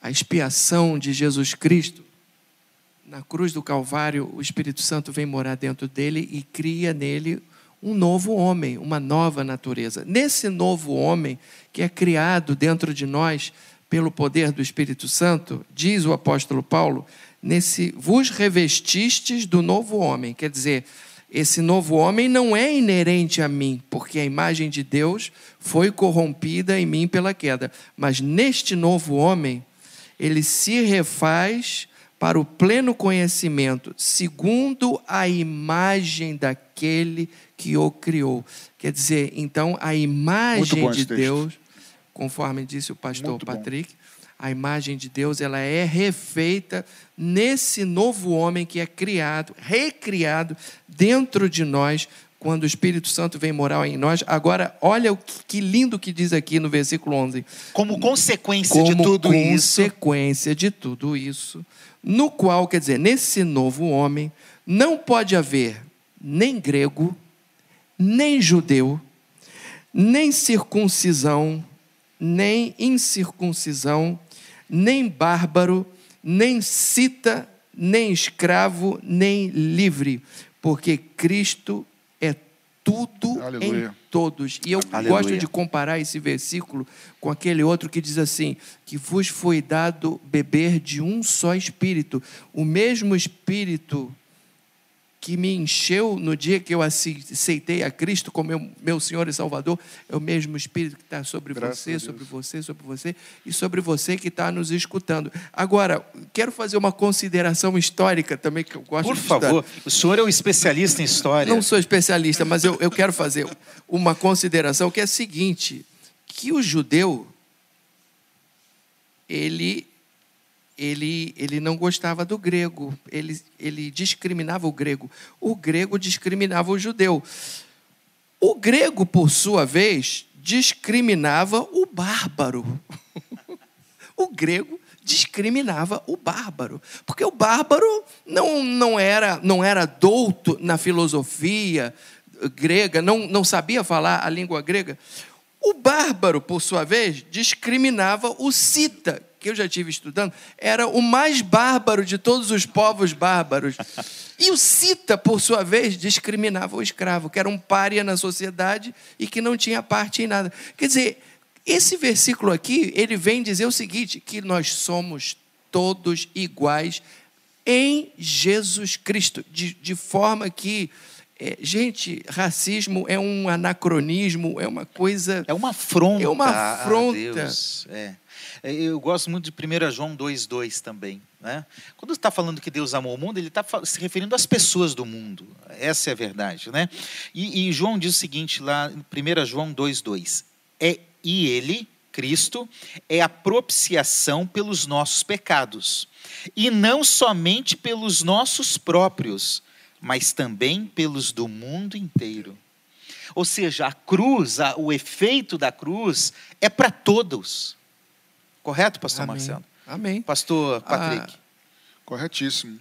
a expiação de Jesus Cristo, na cruz do Calvário, o Espírito Santo vem morar dentro dele e cria nele um novo homem, uma nova natureza. Nesse novo homem que é criado dentro de nós pelo poder do Espírito Santo, diz o apóstolo Paulo, nesse vos revestistes do novo homem, quer dizer, esse novo homem não é inerente a mim, porque a imagem de Deus foi corrompida em mim pela queda, mas neste novo homem ele se refaz para o pleno conhecimento, segundo a imagem daquele que o criou. Quer dizer, então, a imagem de Deus, conforme disse o pastor Muito Patrick, bom. a imagem de Deus, ela é refeita nesse novo homem que é criado, recriado dentro de nós, quando o Espírito Santo vem morar em nós. Agora, olha o que lindo que diz aqui no versículo 11. Como consequência Como de tudo consequência isso. consequência de tudo isso no qual, quer dizer, nesse novo homem, não pode haver nem grego, nem judeu, nem circuncisão, nem incircuncisão, nem bárbaro, nem cita, nem escravo, nem livre, porque Cristo tudo Aleluia. em todos. E eu Aleluia. gosto de comparar esse versículo com aquele outro que diz assim: que vos foi dado beber de um só espírito, o mesmo espírito que me encheu no dia que eu aceitei a Cristo como meu, meu Senhor e Salvador, é o mesmo Espírito que está sobre Graças você, sobre você, sobre você e sobre você que está nos escutando. Agora, quero fazer uma consideração histórica também, que eu gosto Por de Por favor, o senhor é um especialista em história. Não sou especialista, mas eu, eu quero fazer uma consideração que é a seguinte, que o judeu, ele ele, ele não gostava do grego, ele, ele discriminava o grego. O grego discriminava o judeu. O grego, por sua vez, discriminava o bárbaro. [LAUGHS] o grego discriminava o bárbaro, porque o bárbaro não, não era não era douto na filosofia grega, não, não sabia falar a língua grega. O bárbaro, por sua vez, discriminava o cita, que eu já tive estudando, era o mais bárbaro de todos os povos bárbaros. E o cita, por sua vez, discriminava o escravo, que era um pária na sociedade e que não tinha parte em nada. Quer dizer, esse versículo aqui, ele vem dizer o seguinte: que nós somos todos iguais em Jesus Cristo, de, de forma que é, gente, racismo é um anacronismo, é uma coisa. É uma afronta. É uma afronta. É. é. Eu gosto muito de 1 João 2,2 também. Né? Quando está falando que Deus amou o mundo, ele está se referindo às pessoas do mundo. Essa é a verdade. Né? E, e João diz o seguinte lá em 1 João 2,2: é, E ele, Cristo, é a propiciação pelos nossos pecados, e não somente pelos nossos próprios mas também pelos do mundo inteiro. Ou seja, a cruz, a, o efeito da cruz é para todos. Correto, pastor Amém. Marcelo? Amém. Pastor ah, Patrick. Ah, corretíssimo.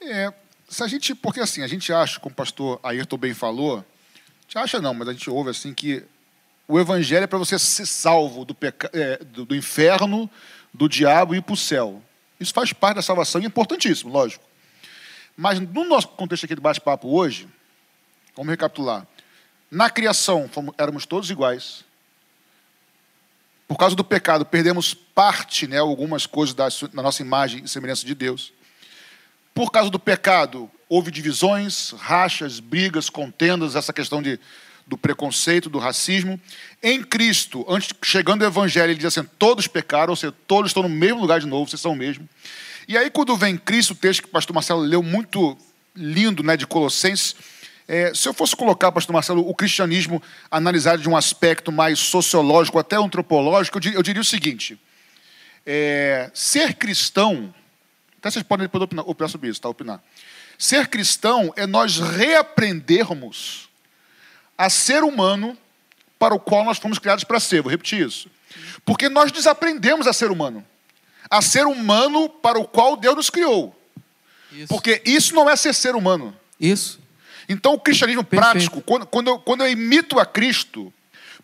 É, se a gente, porque assim, a gente acha, como o pastor Ayrton bem falou, a gente acha não, mas a gente ouve assim que o evangelho é para você ser salvo do, peca, é, do, do inferno, do diabo e ir para o céu. Isso faz parte da salvação e é importantíssimo, lógico. Mas no nosso contexto aqui do bate-papo hoje, vamos recapitular. Na criação, fomos, éramos todos iguais. Por causa do pecado, perdemos parte, né, algumas coisas da, da nossa imagem e semelhança de Deus. Por causa do pecado, houve divisões, rachas, brigas, contendas, essa questão de, do preconceito, do racismo. Em Cristo, antes chegando o Evangelho, ele diz assim: todos pecaram, ou seja, todos estão no mesmo lugar de novo, vocês são o mesmo. E aí, quando vem Cristo, o texto que o pastor Marcelo leu muito lindo, né, de Colossenses, é, se eu fosse colocar, pastor Marcelo, o cristianismo analisado de um aspecto mais sociológico, até antropológico, eu diria, eu diria o seguinte: é, ser cristão, até vocês podem depois opinar, opinar sobre isso, tá? Opinar. Ser cristão é nós reaprendermos a ser humano para o qual nós fomos criados para ser. Vou repetir isso. Porque nós desaprendemos a ser humano. A ser humano para o qual Deus nos criou. Isso. Porque isso não é ser ser humano. Isso. Então, o cristianismo Perfeito. prático, quando, quando, eu, quando eu imito a Cristo,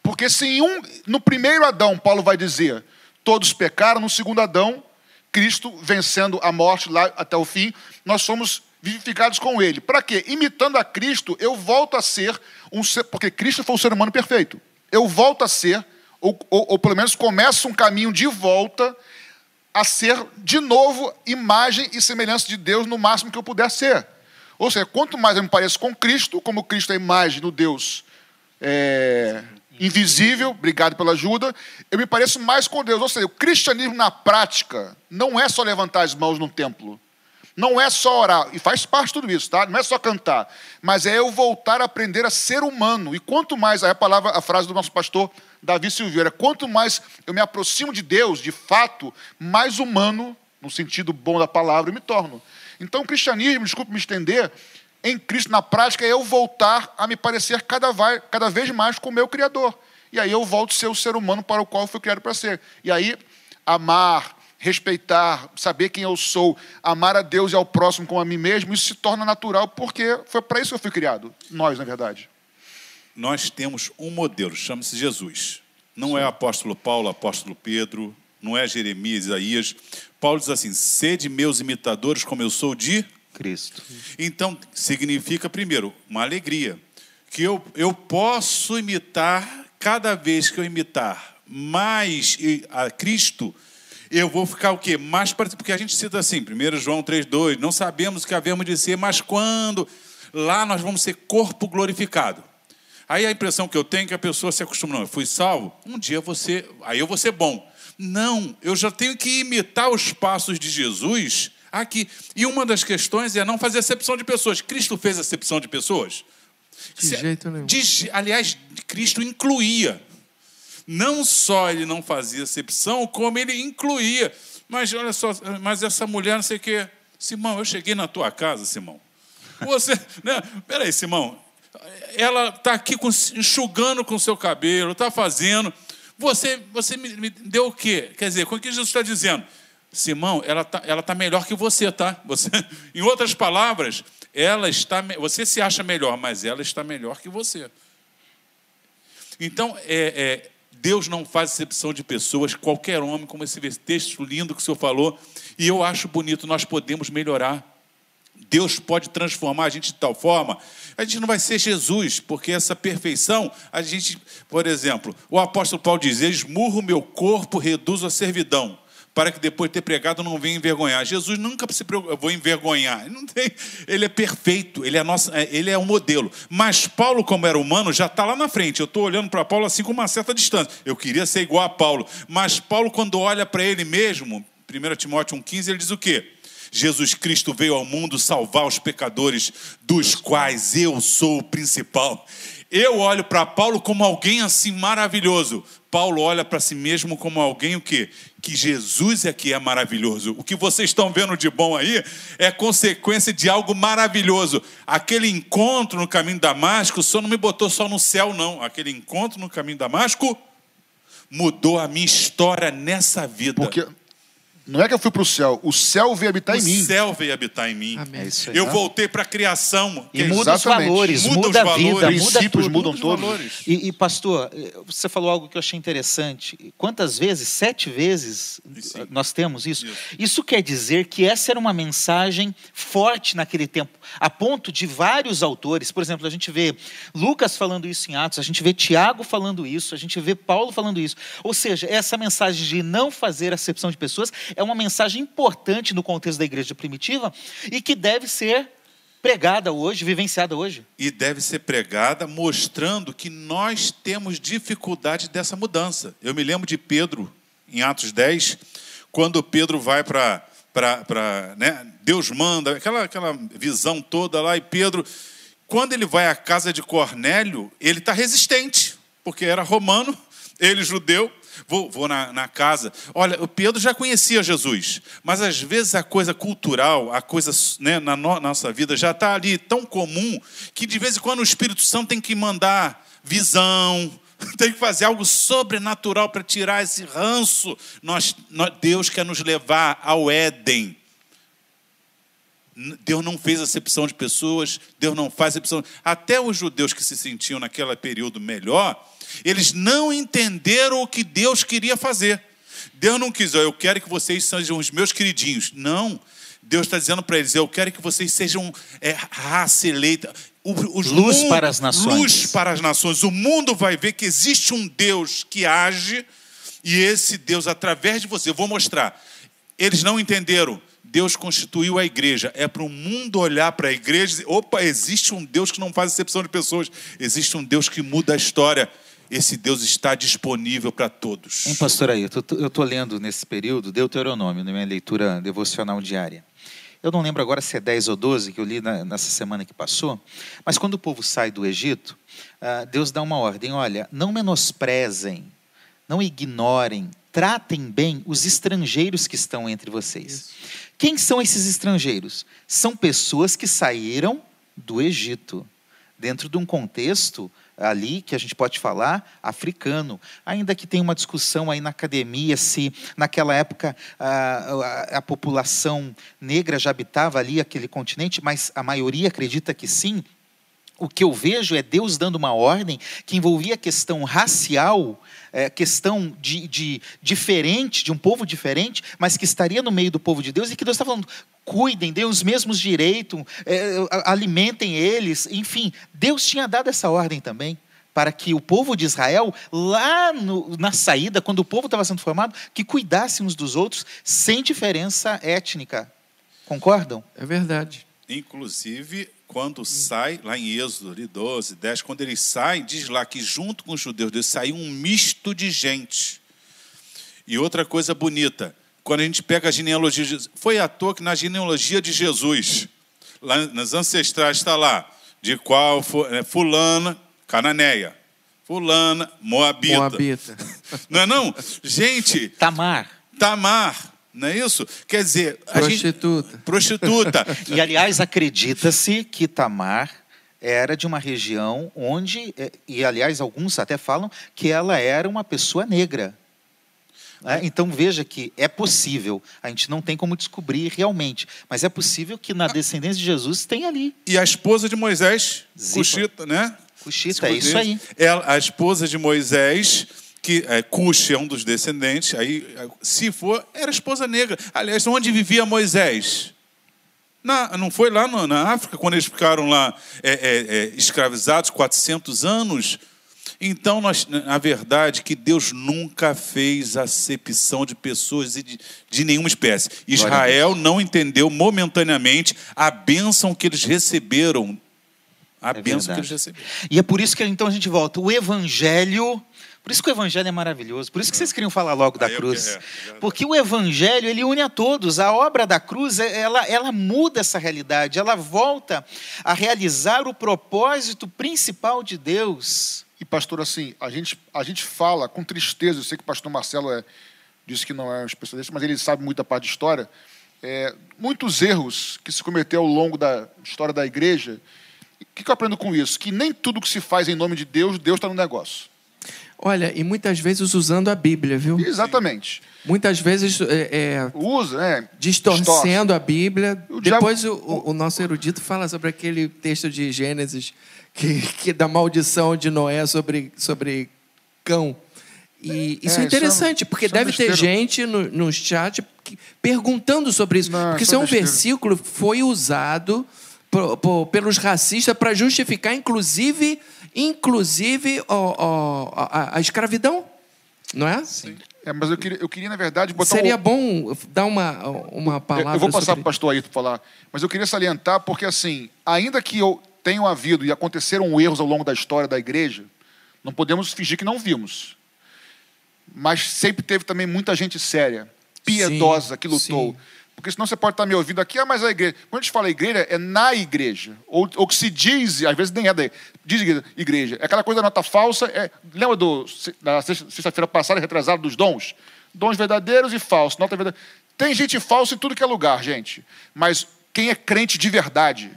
porque se em um, no primeiro Adão, Paulo vai dizer, todos pecaram, no segundo Adão, Cristo vencendo a morte lá até o fim, nós somos vivificados com ele. Para quê? Imitando a Cristo, eu volto a ser um ser, porque Cristo foi um ser humano perfeito. Eu volto a ser, ou, ou, ou pelo menos começo um caminho de volta a ser de novo imagem e semelhança de Deus no máximo que eu puder ser. Ou seja, quanto mais eu me pareço com Cristo, como Cristo é a imagem do Deus é, invisível, obrigado pela ajuda, eu me pareço mais com Deus. Ou seja, o cristianismo na prática não é só levantar as mãos no templo. Não é só orar, e faz parte de tudo isso, tá? Não é só cantar, mas é eu voltar a aprender a ser humano. E quanto mais, aí a palavra, a frase do nosso pastor Davi Silveira, quanto mais eu me aproximo de Deus, de fato, mais humano, no sentido bom da palavra, eu me torno. Então, o cristianismo, desculpe me estender, em Cristo, na prática, é eu voltar a me parecer cada, vai, cada vez mais com o meu Criador. E aí eu volto a ser o ser humano para o qual eu fui criado para ser. E aí, amar, respeitar, saber quem eu sou, amar a Deus e ao próximo como a mim mesmo, isso se torna natural porque foi para isso que eu fui criado. Nós, na verdade. Nós temos um modelo, chama-se Jesus. Não é apóstolo Paulo, apóstolo Pedro, não é Jeremias, Isaías. Paulo diz assim: sede meus imitadores, como eu sou de Cristo. Então, significa, primeiro, uma alegria. Que eu, eu posso imitar, cada vez que eu imitar mais a Cristo, eu vou ficar o quê? Mais parecido. Porque a gente cita assim, 1 João 3,2, não sabemos o que havemos de ser, mas quando lá nós vamos ser corpo glorificado. Aí a impressão que eu tenho é que a pessoa se acostuma, não, eu fui salvo, um dia você, aí eu vou ser bom. Não, eu já tenho que imitar os passos de Jesus aqui. E uma das questões é não fazer acepção de pessoas. Cristo fez acepção de pessoas? De jeito nenhum. De, aliás, Cristo incluía. Não só ele não fazia acepção, como ele incluía. Mas olha só, mas essa mulher, não sei o quê. Simão, eu cheguei na tua casa, Simão. Você. [LAUGHS] Né? Peraí, Simão. Ela está aqui com, enxugando com o seu cabelo, está fazendo. Você, você me, me deu o quê? Quer dizer, com o que Jesus está dizendo? Simão, ela está ela tá melhor que você, tá? Você, [LAUGHS] em outras palavras, ela está. Você se acha melhor, mas ela está melhor que você. Então, é, é, Deus não faz exceção de pessoas, qualquer homem, como esse texto lindo que o senhor falou, e eu acho bonito, nós podemos melhorar. Deus pode transformar a gente de tal forma, a gente não vai ser Jesus, porque essa perfeição, a gente, por exemplo, o apóstolo Paulo diz: esmurro meu corpo, reduzo a servidão, para que depois de ter pregado não venha envergonhar. Jesus nunca se preocupa, vou envergonhar. Ele é perfeito, ele é, nossa, é, ele é um modelo. Mas Paulo, como era humano, já está lá na frente. Eu estou olhando para Paulo assim com uma certa distância. Eu queria ser igual a Paulo. Mas Paulo, quando olha para ele mesmo, 1 Timóteo 1,15, ele diz o quê? Jesus Cristo veio ao mundo salvar os pecadores, dos quais eu sou o principal. Eu olho para Paulo como alguém assim maravilhoso. Paulo olha para si mesmo como alguém o quê? Que Jesus é que é maravilhoso. O que vocês estão vendo de bom aí é consequência de algo maravilhoso. Aquele encontro no caminho de Damasco só não me botou só no céu, não. Aquele encontro no caminho de Damasco mudou a minha história nessa vida. Porque Não é que eu fui para o céu, o céu veio habitar o em mim. O céu veio habitar em mim. Amém. É isso aí. Eu voltei para a criação. E muda os valores, Muda muda, os a valores, vida, muda princípios tudo. mudam Muda os todos. valores. E, e, pastor, eh, você falou algo que eu achei interessante. Quantas vezes? Sete vezes Sim. nós temos isso. Isso. Isso quer dizer que essa era uma mensagem forte naquele tempo, a ponto de vários autores, por exemplo, a gente vê Lucas falando isso em Atos, a gente vê Tiago falando isso, a gente vê Paulo falando isso. Ou seja, essa mensagem de não fazer acepção de pessoas é uma mensagem importante no contexto da igreja primitiva e que deve ser pregada hoje, vivenciada hoje. E deve ser pregada mostrando que nós temos dificuldade dessa mudança. Eu me lembro de Pedro, em Atos 10, quando Pedro vai para. para né, Deus manda, aquela, aquela visão toda lá, e Pedro, quando ele vai à casa de Cornélio, ele está resistente, porque era romano, ele judeu, Vou, vou na, na, casa. Olha, o Pedro já conhecia Jesus, mas às vezes a coisa cultural, a coisa né, na no, nossa vida já está ali tão comum que de vez em quando o Espírito Santo tem que mandar visão, [LAUGHS] tem que fazer algo sobrenatural para tirar esse ranço. Nós, nós, Deus quer nos levar ao Éden. Deus não fez acepção de pessoas, Deus não faz acepção. Até os judeus que se sentiam naquele período melhor, eles não entenderam o que Deus queria fazer. Deus não quis, eu quero que vocês sejam os meus queridinhos. Não. Deus está dizendo para eles, eu quero que vocês sejam é, raça eleita. O, luz mundo, para as nações. Luz para as nações. O mundo vai ver que existe um Deus que age e esse Deus, através de você, eu vou mostrar. Eles não entenderam. Deus constituiu a igreja. É para o mundo olhar para a igreja e dizer: opa, existe um Deus que não faz exceção de pessoas. Existe um Deus que muda a história. Esse Deus está disponível para todos. Hein, pastor aí, eu estou lendo nesse período Deuteronômio, na minha leitura devocional diária. Eu não lembro agora se é 10 ou 12 que eu li na, nessa semana que passou, mas quando o povo sai do Egito, uh, Deus dá uma ordem: olha, não menosprezem, não ignorem, tratem bem os estrangeiros que estão entre vocês. Isso. Quem são esses estrangeiros? São pessoas que saíram do Egito, dentro de um contexto ali que a gente pode falar africano, ainda que tenha uma discussão aí na academia se naquela época a, a, a, população negra já habitava ali aquele continente, mas a maioria acredita que sim. O que eu vejo é Deus dando uma ordem que envolvia a questão racial, é, questão de, de diferente, de um povo diferente, mas que estaria no meio do povo de Deus e que Deus está falando: cuidem, deem os mesmos direitos, é, alimentem eles, enfim, Deus tinha dado essa ordem também para que o povo de Israel, lá no, na saída, quando o povo estava sendo formado, que cuidassem uns dos outros sem diferença étnica. Concordam? É verdade. Inclusive, quando sai, lá em Êxodo ali, 12, 10, quando eles saem, diz lá que junto com os judeus Deus saiu um misto de gente. E outra coisa bonita, quando a gente pega a genealogia, de, foi à toa que na genealogia de Jesus, lá nas ancestrais está lá, de qual é, fulana, cananeia, fulana, moabita. Moabita. Não é não? Gente... Tamar. Tamar. Não é isso? Quer dizer, prostituta. Gente, prostituta. [LAUGHS] e aliás, acredita-se que Tamar era de uma região onde, e aliás, alguns até falam que ela era uma pessoa negra. É, então veja que é possível, a gente não tem como descobrir realmente, mas é possível que na descendência de Jesus tem ali. E a esposa de Moisés, Cuxita, né? Cuxita, é isso aí. Ela, a esposa de Moisés, que é, Cuxi é um dos descendentes, aí, se for, era esposa negra. Aliás, onde vivia Moisés? Na, não foi lá no, na África, quando eles ficaram lá é, é, é escravizados 400 anos? Então, nós, na verdade, que Deus nunca fez acepção de pessoas de, de nenhuma espécie. Israel não entendeu momentaneamente a bênção que eles receberam. A é bênção que eles receberam. E é por isso que então a gente volta. O Evangelho. Por isso que o Evangelho é maravilhoso. Por isso que vocês queriam falar logo da cruz. É, Porque o Evangelho, ele une a todos. A obra da cruz, ela, ela muda essa realidade. Ela volta a realizar o propósito principal de Deus. E, pastor, assim, a gente, a gente fala com tristeza, eu sei que o pastor Marcelo é, disse que não é um especialista, mas ele sabe muito da parte de história, é, muitos erros que se cometeu ao longo da história da igreja. O que, que eu aprendo com isso? Que nem tudo que se faz em nome de Deus, Deus está no negócio. Olha, e muitas vezes usando a Bíblia, viu? Exatamente. Muitas vezes é, é, Usa, né? distorcendo a Bíblia. O Depois diabo- o, o- nosso erudito fala sobre aquele texto de Gênesis que, que da maldição de Noé sobre, sobre cão. E isso É, é interessante, isso é- porque isso é deve ter gente no, no chat que- perguntando sobre isso. Não, porque isso é é um besteira. versículo que foi usado po- po- pelos racistas para justificar, inclusive, inclusive ó, a, a escravidão. Não é? Sim. É, mas eu queria, eu queria, na verdade, botar Seria um... bom dar uma, uma palavra Eu vou passar sobre... para o pastor Ayrton falar, mas eu queria salientar porque, assim, ainda que eu tenham havido e aconteceram erros ao longo da história da igreja, não podemos fingir que não vimos. Mas sempre teve também muita gente séria, piedosa, Sim, que lutou. sim. Porque senão você pode estar me ouvindo aqui, ah, mas a igreja. Quando a gente fala igreja, é na igreja. Ou, ou que se diz, às vezes nem é da diz igreja- igreja. É aquela coisa da nota falsa. É, lembra do, da sexta- sexta-feira passada, retrasado, dos dons? Dons verdadeiros e falsos. Nota verdadeira. Tem gente falsa em tudo que é lugar, gente. Mas quem é crente de verdade,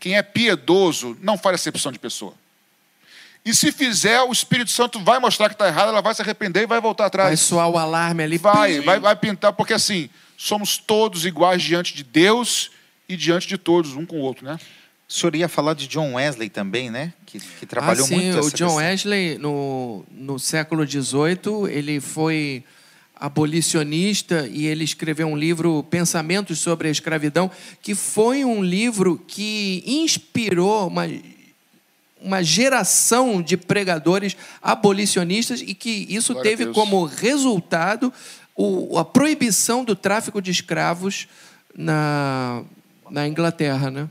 quem é piedoso, não faz acepção de pessoa. E se fizer, o Espírito Santo vai mostrar que está errado, ela vai se arrepender e vai voltar atrás. Vai soar o alarme ali. Vai, vai, vai pintar, porque assim, somos todos iguais diante de Deus e diante de todos, um com o outro, né? O senhor ia falar de John Wesley também, né? Que, que trabalhou ah, sim, muito o John questão. Wesley, no, no século XVIII, ele foi abolicionista e ele escreveu um livro, Pensamentos sobre a Escravidão, que foi um livro que inspirou uma, uma geração de pregadores abolicionistas e que isso Glória teve como resultado o- a proibição do tráfico de escravos na, na Inglaterra, né?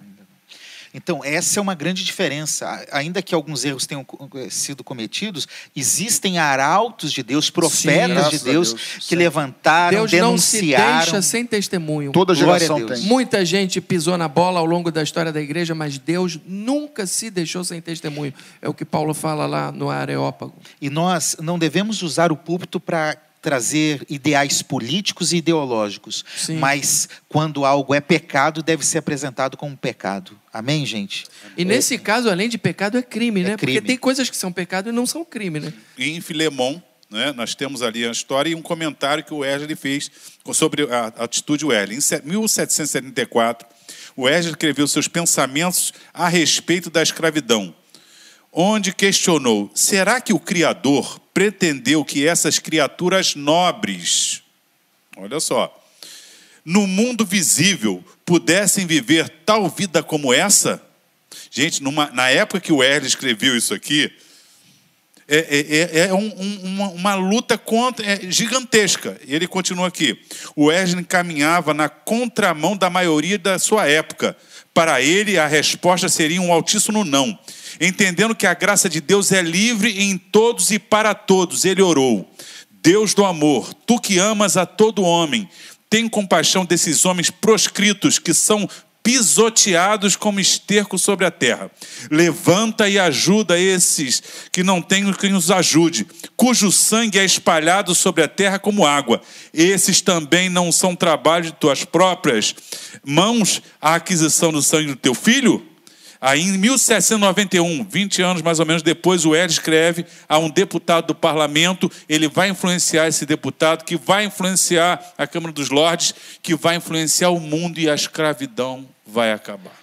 Então, essa é uma grande diferença. Ainda que alguns erros tenham eh, sido cometidos, existem arautos de Deus, profetas de graças a Deus, Deus. que Sim. levantaram, Deus não se denunciaram. deixa sem testemunho. Toda geração Deus. tem. Muita gente pisou na bola ao longo da história da igreja, mas Deus nunca se deixou sem testemunho. É o que Paulo fala lá no Areópago. E nós não devemos usar o púlpito para trazer ideais políticos e ideológicos, Sim. mas quando algo é pecado, deve ser apresentado como pecado. Amém, gente? E nesse caso, além de pecado, é crime, É né? crime. Porque tem coisas que são pecado e não são crime, né? E em Filemon, né, nós temos ali a história e um comentário que o Wesley fez sobre a atitude Wesley. Em se- 1774, o Wesley escreveu seus pensamentos a respeito da escravidão, onde questionou: será que o Criador pretendeu que essas criaturas nobres, olha só, no mundo visível pudessem viver tal vida como essa? Gente, numa- na época que o Wesley escreveu isso aqui, é, é- é- é um- um- uma, uma luta contra, é gigantesca. E ele continua aqui. O Wesley caminhava na contramão da maioria da sua época. Para ele, a resposta seria um altíssimo não. Entendendo que a graça de Deus é livre em todos e para todos, ele orou. Deus do amor, tu que amas a todo homem, tem compaixão desses homens proscritos que são pisoteados como esterco sobre a terra. Levanta e ajuda esses que não têm quem os ajude, cujo sangue é espalhado sobre a terra como água. Esses também não são trabalho de tuas próprias mãos a aquisição do sangue do teu filho? Aí, em 1791, 20 anos mais ou menos depois, o Hélio escreve a um deputado do parlamento. Ele vai influenciar esse deputado, que vai influenciar a Câmara dos Lordes, que vai influenciar o mundo e a escravidão vai acabar.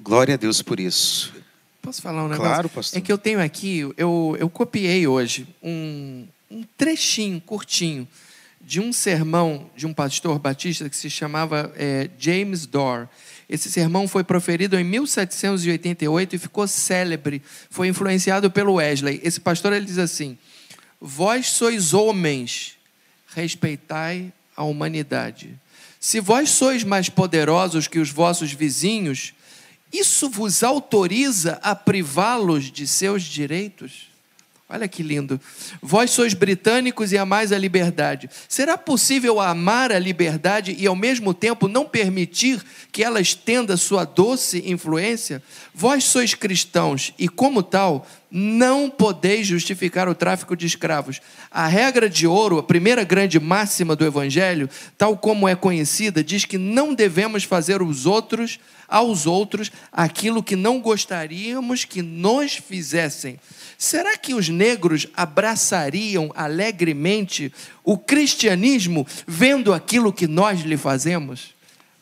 Glória a Deus por isso. Posso falar um negócio? Claro, pastor. É que eu tenho aqui, eu, eu copiei hoje um, um trechinho curtinho de um sermão de um pastor batista que se chamava eh, James Dorr. Esse sermão foi proferido em 1788 e ficou célebre. Foi influenciado pelo Wesley. Esse pastor ele diz assim: Vós sois homens, respeitai a humanidade. Se vós sois mais poderosos que os vossos vizinhos, isso vos autoriza a privá-los de seus direitos? Olha que lindo. Vós sois britânicos e amais a liberdade. Será possível amar a liberdade e ao mesmo tempo não permitir que ela estenda sua doce influência? Vós sois cristãos e, como tal, não podeis justificar o tráfico de escravos. A regra de ouro, a primeira grande máxima do Evangelho, tal como é conhecida, diz que não devemos fazer os outros aos outros aquilo que não gostaríamos que nos fizessem. Será que os negros abraçariam alegremente o cristianismo vendo aquilo que nós lhe fazemos?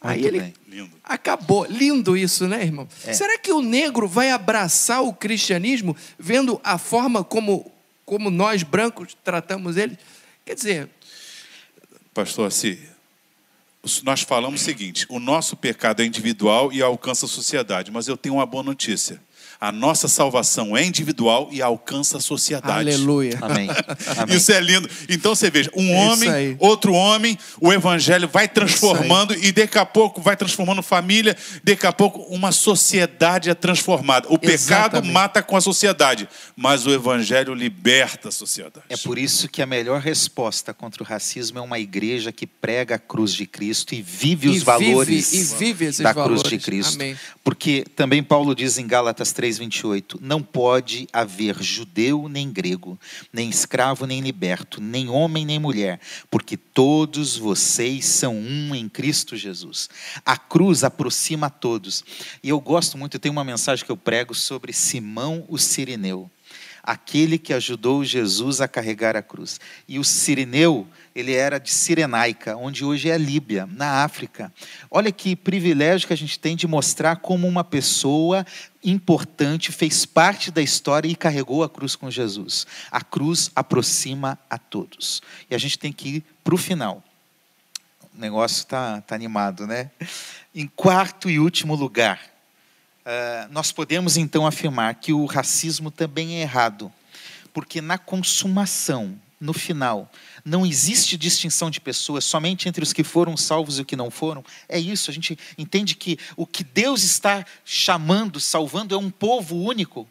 Muito Aí ele bem. Lindo. acabou. Lindo isso, né, irmão? É. Será que o negro vai abraçar o cristianismo vendo a forma como, como nós brancos tratamos ele? Quer dizer, Pastor, assim, nós falamos o seguinte: o nosso pecado é individual e alcança a sociedade, mas eu tenho uma boa notícia. A nossa salvação é individual e alcança a sociedade. aleluia. Amém. [LAUGHS] Amém. Isso é lindo. Então você veja, um homem, outro homem, o evangelho vai transformando e daqui a pouco vai transformando família, daqui a pouco uma sociedade é transformada. O pecado Exatamente. mata com a sociedade, mas o evangelho liberta a sociedade. É por isso que a melhor resposta contra o racismo é uma igreja que prega a cruz de Cristo e vive E os vive- valores e vive esses da cruz de valores. Cristo. Amém. Porque também Paulo diz em Gálatas 3:28, não pode haver judeu nem grego, nem escravo nem liberto, nem homem nem mulher, porque todos vocês são um em Cristo Jesus. A cruz aproxima a todos. E eu gosto muito, tenho uma mensagem que eu prego sobre Simão o Sirineu aquele que ajudou Jesus a carregar a cruz. E o Sirineu, ele era de Cirenaica, onde hoje é a Líbia, na África. Olha que privilégio que a gente tem de mostrar como uma pessoa importante fez parte da história e carregou a cruz com Jesus. A cruz aproxima a todos. E a gente tem que ir para o final. O negócio está tá animado, né? Em quarto e último lugar, ah, nós podemos então afirmar que o racismo também é errado, porque na consumação, no final, não existe distinção de pessoas somente entre os que foram salvos e os que não foram. É isso, a gente entende que o que Deus está chamando, salvando, é um povo único.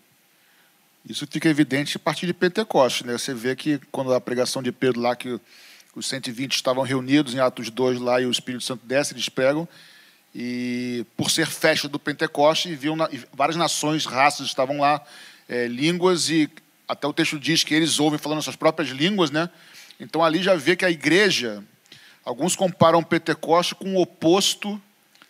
Isso fica evidente a partir de Pentecostes. Né? Você vê que quando a pregação de Pedro lá, que os 120 estavam reunidos em Atos 2 lá e o Espírito Santo desce, eles pregam. E por ser festa do Pentecoste, viam na- e várias nações, raças estavam lá, eh, línguas, e até o texto diz que eles ouvem falando suas próprias línguas, né? Então ali já vê que a igreja, alguns comparam o Pentecoste com o oposto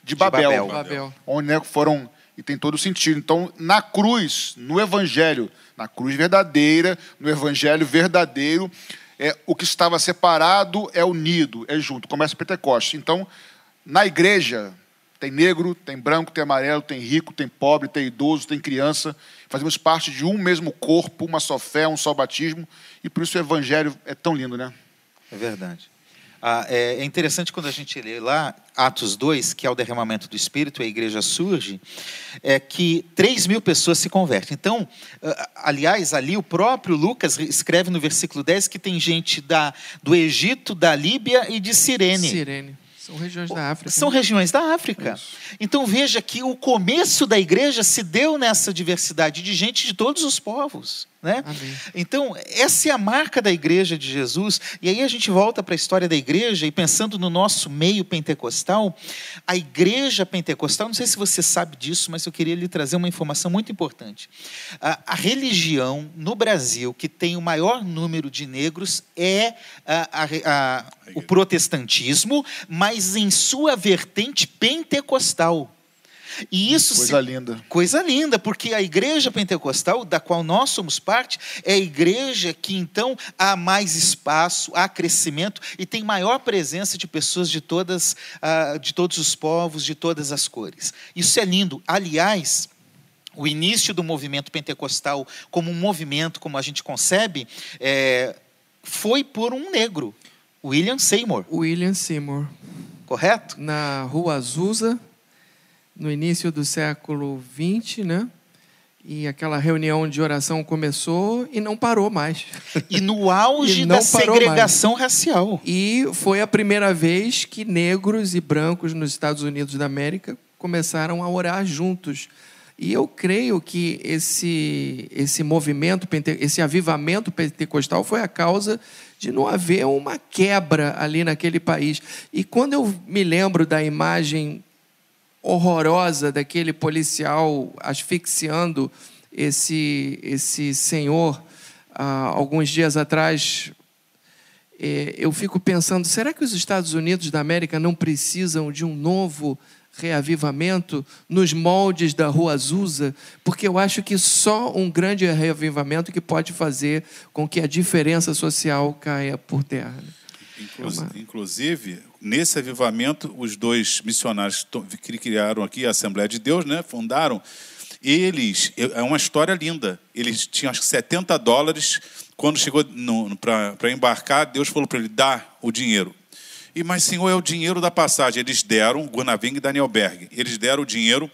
de Babel, Babel. Babel. onde né, foram e tem todo sentido. Então, na cruz, no evangelho, na cruz verdadeira, no evangelho verdadeiro, é o que estava separado é unido, é junto. Começa o Pentecoste. Então, na igreja tem negro, tem branco, tem amarelo, tem rico, tem pobre, tem idoso, tem criança. Fazemos parte de um mesmo corpo, uma só fé, um só batismo, e por isso o evangelho é tão lindo, né? É verdade. Ah, é, é interessante quando a gente lê lá Atos 2, que é o derramamento do Espírito, a igreja surge, é que 3 mil pessoas se convertem. Então, ah, aliás, ali o próprio Lucas escreve no versículo 10 que tem gente da, do Egito, da Líbia e de Cirene. Sirene. São regiões da África. São regiões da África. Então veja que o começo da igreja se deu nessa diversidade de gente de todos os povos. Né? Então, essa é a marca da igreja de Jesus. E aí a gente volta para a história da igreja e pensando no nosso meio pentecostal, a igreja pentecostal, não sei se você sabe disso, mas eu queria lhe trazer uma informação muito importante. A, a religião no Brasil que tem o maior número de negros é a- a- o protestantismo, mas em sua vertente pentecostal. E isso se- Coisa linda. Coisa linda, porque a igreja pentecostal, da qual nós somos parte, é a igreja que então há mais espaço, há crescimento e tem maior presença de pessoas de todas, ah, de todos os povos, de todas as cores. Isso é lindo. Aliás, o início do movimento pentecostal como um movimento, como a gente concebe, é, foi por um negro, William Seymour, William Seymour. correto? Na Rua Azusa, no início do século XX, né? E aquela reunião de oração começou e não parou mais. E no auge [LAUGHS] E da segregação racial. E foi a primeira vez que negros e brancos nos Estados Unidos da América começaram a orar juntos. E eu creio que esse, esse movimento, esse avivamento pentecostal foi a causa de não haver uma quebra ali naquele país. E quando eu me lembro da imagem horrorosa daquele policial asfixiando esse, esse senhor, ah, alguns dias atrás, eh, eu fico pensando: será que os Estados Unidos da América não precisam de um novo reavivamento nos moldes da Rua Azusa? Porque eu acho que só um grande reavivamento que pode fazer com que a diferença social caia por terra. Inclusive, nesse avivamento, os dois missionários que criaram aqui a Assembleia de Deus, né, fundaram, eles, é uma história linda. Eles tinham acho que 70 dólares. Quando chegou para embarcar, Deus falou para ele: dá o dinheiro. E, mas, Senhor, é o dinheiro da passagem. Eles deram, Gunaving e Daniel Berg, eles deram o dinheiro.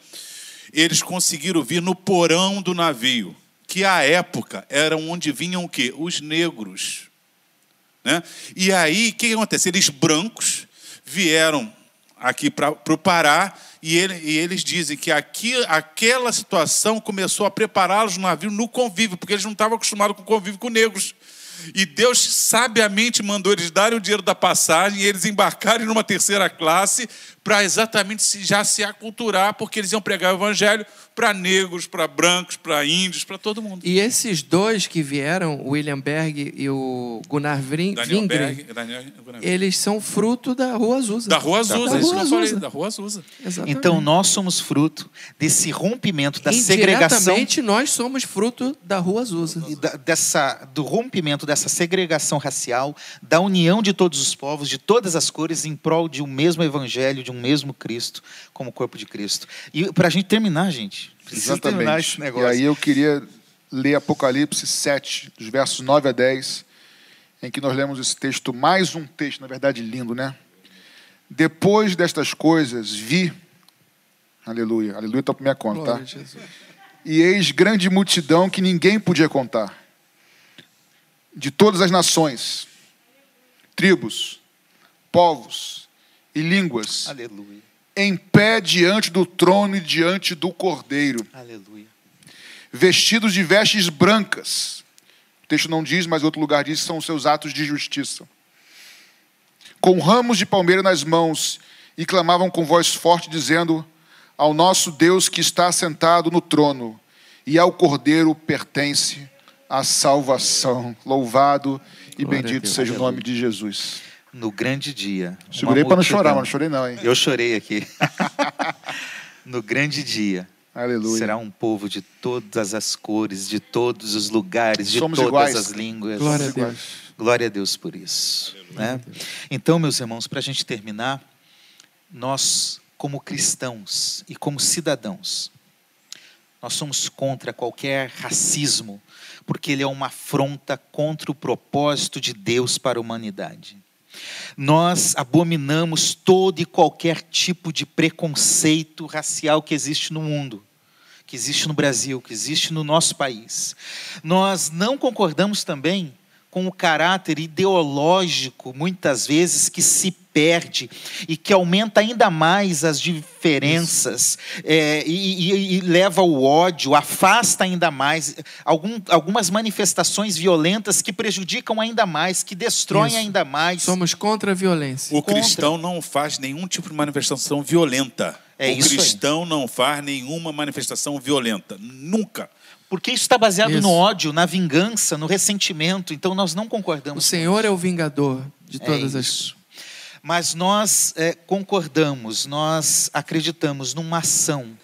Eles conseguiram vir no porão do navio, que à época era onde vinham o quê? Os negros. Né? E aí, o que acontece? Eles brancos vieram aqui para o Pará e, ele, e, eles dizem que aqui, aquela situação começou a prepará-los no navio no convívio, porque eles não estavam acostumados com o convívio com negros. E Deus sabiamente mandou eles darem o dinheiro da passagem e eles embarcarem numa terceira classe para exatamente já se aculturar, porque eles iam pregar o evangelho para negros, para brancos, para índios, para todo mundo. E esses dois que vieram, o William Berg e o Gunnar Vring, Daniel Berg, Daniel, eles são fruto da Rua Azusa. Da Rua Azusa, da, isso Rua Azusa. Falei, da Rua Azusa. Exatamente. Então nós somos fruto desse rompimento da segregação. nós somos fruto da Rua Azusa. Da, dessa, do rompimento dessa segregação racial, da união de todos os povos, de todas as cores, em prol de um mesmo evangelho, de um mesmo Cristo, como corpo de Cristo. E para a gente terminar, gente, precisa Exatamente. terminar esse negócio. E aí eu queria ler Apocalipse 7, dos versos 9 a 10, em que nós lemos esse texto, mais um texto, na verdade, lindo, né? Depois destas coisas, vi, aleluia, aleluia está por minha conta, tá? E eis grande multidão que ninguém podia contar, de todas as nações, tribos, povos, e línguas. Aleluia. Em pé diante do trono e diante do cordeiro. Aleluia. Vestidos de vestes brancas. O texto não diz, mas outro lugar diz, são os seus atos de justiça. Com ramos de palmeira nas mãos e clamavam com voz forte, dizendo: Ao nosso Deus que está sentado no trono e ao cordeiro pertence a salvação. Louvado e Glória bendito seja o nome de Jesus no grande dia. Segurei para não chorar, mas não chorei não, hein? Eu chorei aqui. [LAUGHS] no grande dia. Aleluia. Será um povo de todas as cores, de todos os lugares, de Somos todas iguais. as línguas. Glória a Deus. Glória a Deus por isso. Né? Então, meus irmãos, para a gente terminar, nós, como cristãos e como cidadãos, nós somos contra qualquer racismo, porque ele é uma afronta contra o propósito de Deus para a humanidade. Nós abominamos todo e qualquer tipo de preconceito racial que existe no mundo, que existe no Brasil, que existe no nosso país. Nós não concordamos também com o caráter ideológico, muitas vezes, que se perde e que aumenta ainda mais as diferenças é, e, e, e, leva ao ódio, afasta ainda mais algum, algumas manifestações violentas que prejudicam ainda mais, que destroem Isso. ainda mais. Somos contra a violência. O contra. cristão não faz nenhum tipo de manifestação violenta. É o cristão aí. não faz nenhuma manifestação violenta. Nunca. Porque isso está baseado isso. no ódio, na vingança, no ressentimento. Então nós não concordamos. O Senhor é o vingador de todas é as mas nós é, concordamos, nós acreditamos numa ação,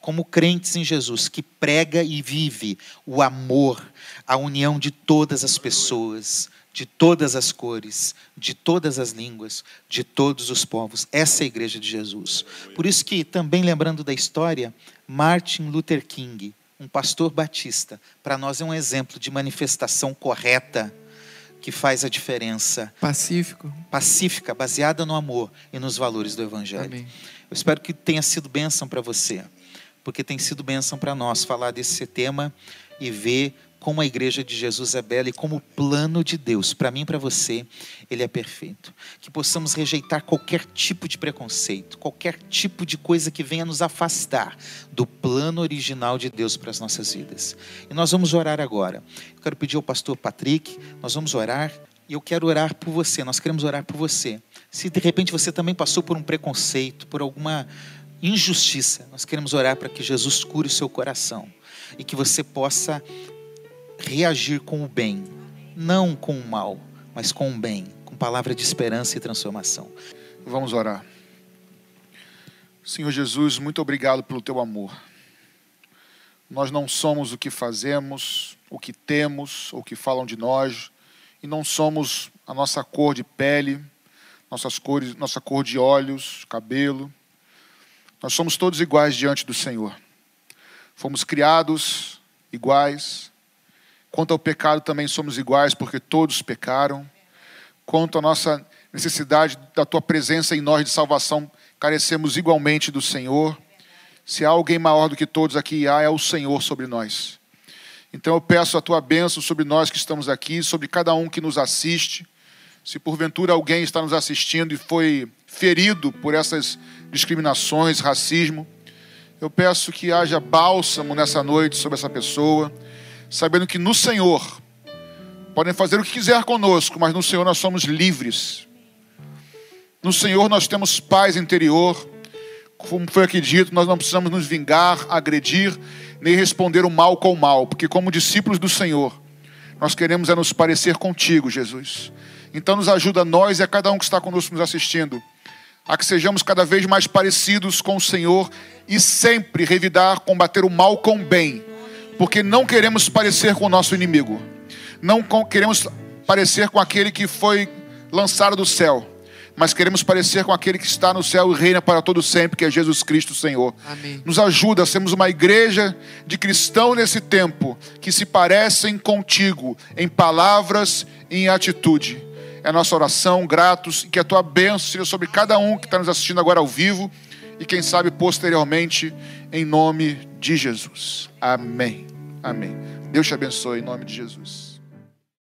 como crentes em Jesus, que prega e vive o amor, a união de todas as pessoas, de todas as cores, de todas as línguas, de todos os povos. Essa é a igreja de Jesus. Por isso que, também lembrando da história, Martin Luther King, um pastor batista, para nós é um exemplo de manifestação correta que faz a diferença. Pacífico. Pacífica, baseada no amor e nos valores do Evangelho. Amém. Eu espero que tenha sido bênção para você, porque tem sido bênção para nós falar desse tema e ver como a igreja de Jesus é bela e como o plano de Deus, para mim e para você, ele é perfeito. Que possamos rejeitar qualquer tipo de preconceito, qualquer tipo de coisa que venha nos afastar do plano original de Deus para as nossas vidas. E nós vamos orar agora. Eu quero pedir ao pastor Patrick, nós vamos orar e eu quero orar por você, nós queremos orar por você. Se de repente você também passou por um preconceito, por alguma injustiça, nós queremos orar para que Jesus cure o seu coração e que você possa reagir com o bem, não com o mal, mas com o bem, com palavra de esperança e transformação. Vamos orar. Senhor Jesus, muito obrigado pelo teu amor. Nós não somos o que fazemos, o que temos, o que falam de nós, e não somos a nossa cor de pele, nossas cores, nossa cor de olhos, cabelo. Nós somos todos iguais diante do Senhor. Fomos criados iguais. Quanto ao pecado, também somos iguais, porque todos pecaram. Quanto à nossa necessidade da tua presença em nós de salvação, carecemos igualmente do Senhor. Se há alguém maior do que todos aqui há, é o Senhor sobre nós. Então eu peço a tua bênção sobre nós que estamos aqui, sobre cada um que nos assiste. Se porventura alguém está nos assistindo e foi ferido por essas discriminações, racismo, eu peço que haja bálsamo nessa noite sobre essa pessoa, sabendo que no Senhor podem fazer o que quiser conosco, mas no Senhor nós somos livres. No Senhor nós temos paz interior. Como foi aqui dito, nós não precisamos nos vingar, agredir, nem responder o mal com o mal, porque como discípulos do Senhor, nós queremos é nos parecer contigo, Jesus. Então nos ajuda nós e a cada um que está conosco nos assistindo, a que sejamos cada vez mais parecidos com o Senhor e sempre revidar, combater o mal com o bem, porque não queremos parecer com o nosso inimigo, não queremos parecer com aquele que foi lançado do céu, mas queremos parecer com aquele que está no céu e reina para todo sempre, que é Jesus Cristo, Senhor. Amém. Nos ajuda a sermos uma igreja de cristão nesse tempo que se parecem contigo em palavras e em atitude. É a nossa oração, gratos, e que a tua bênção seja sobre cada um que está nos assistindo agora ao vivo e quem sabe posteriormente, em nome de Jesus. Amém. Amém. Deus te abençoe em nome de Jesus.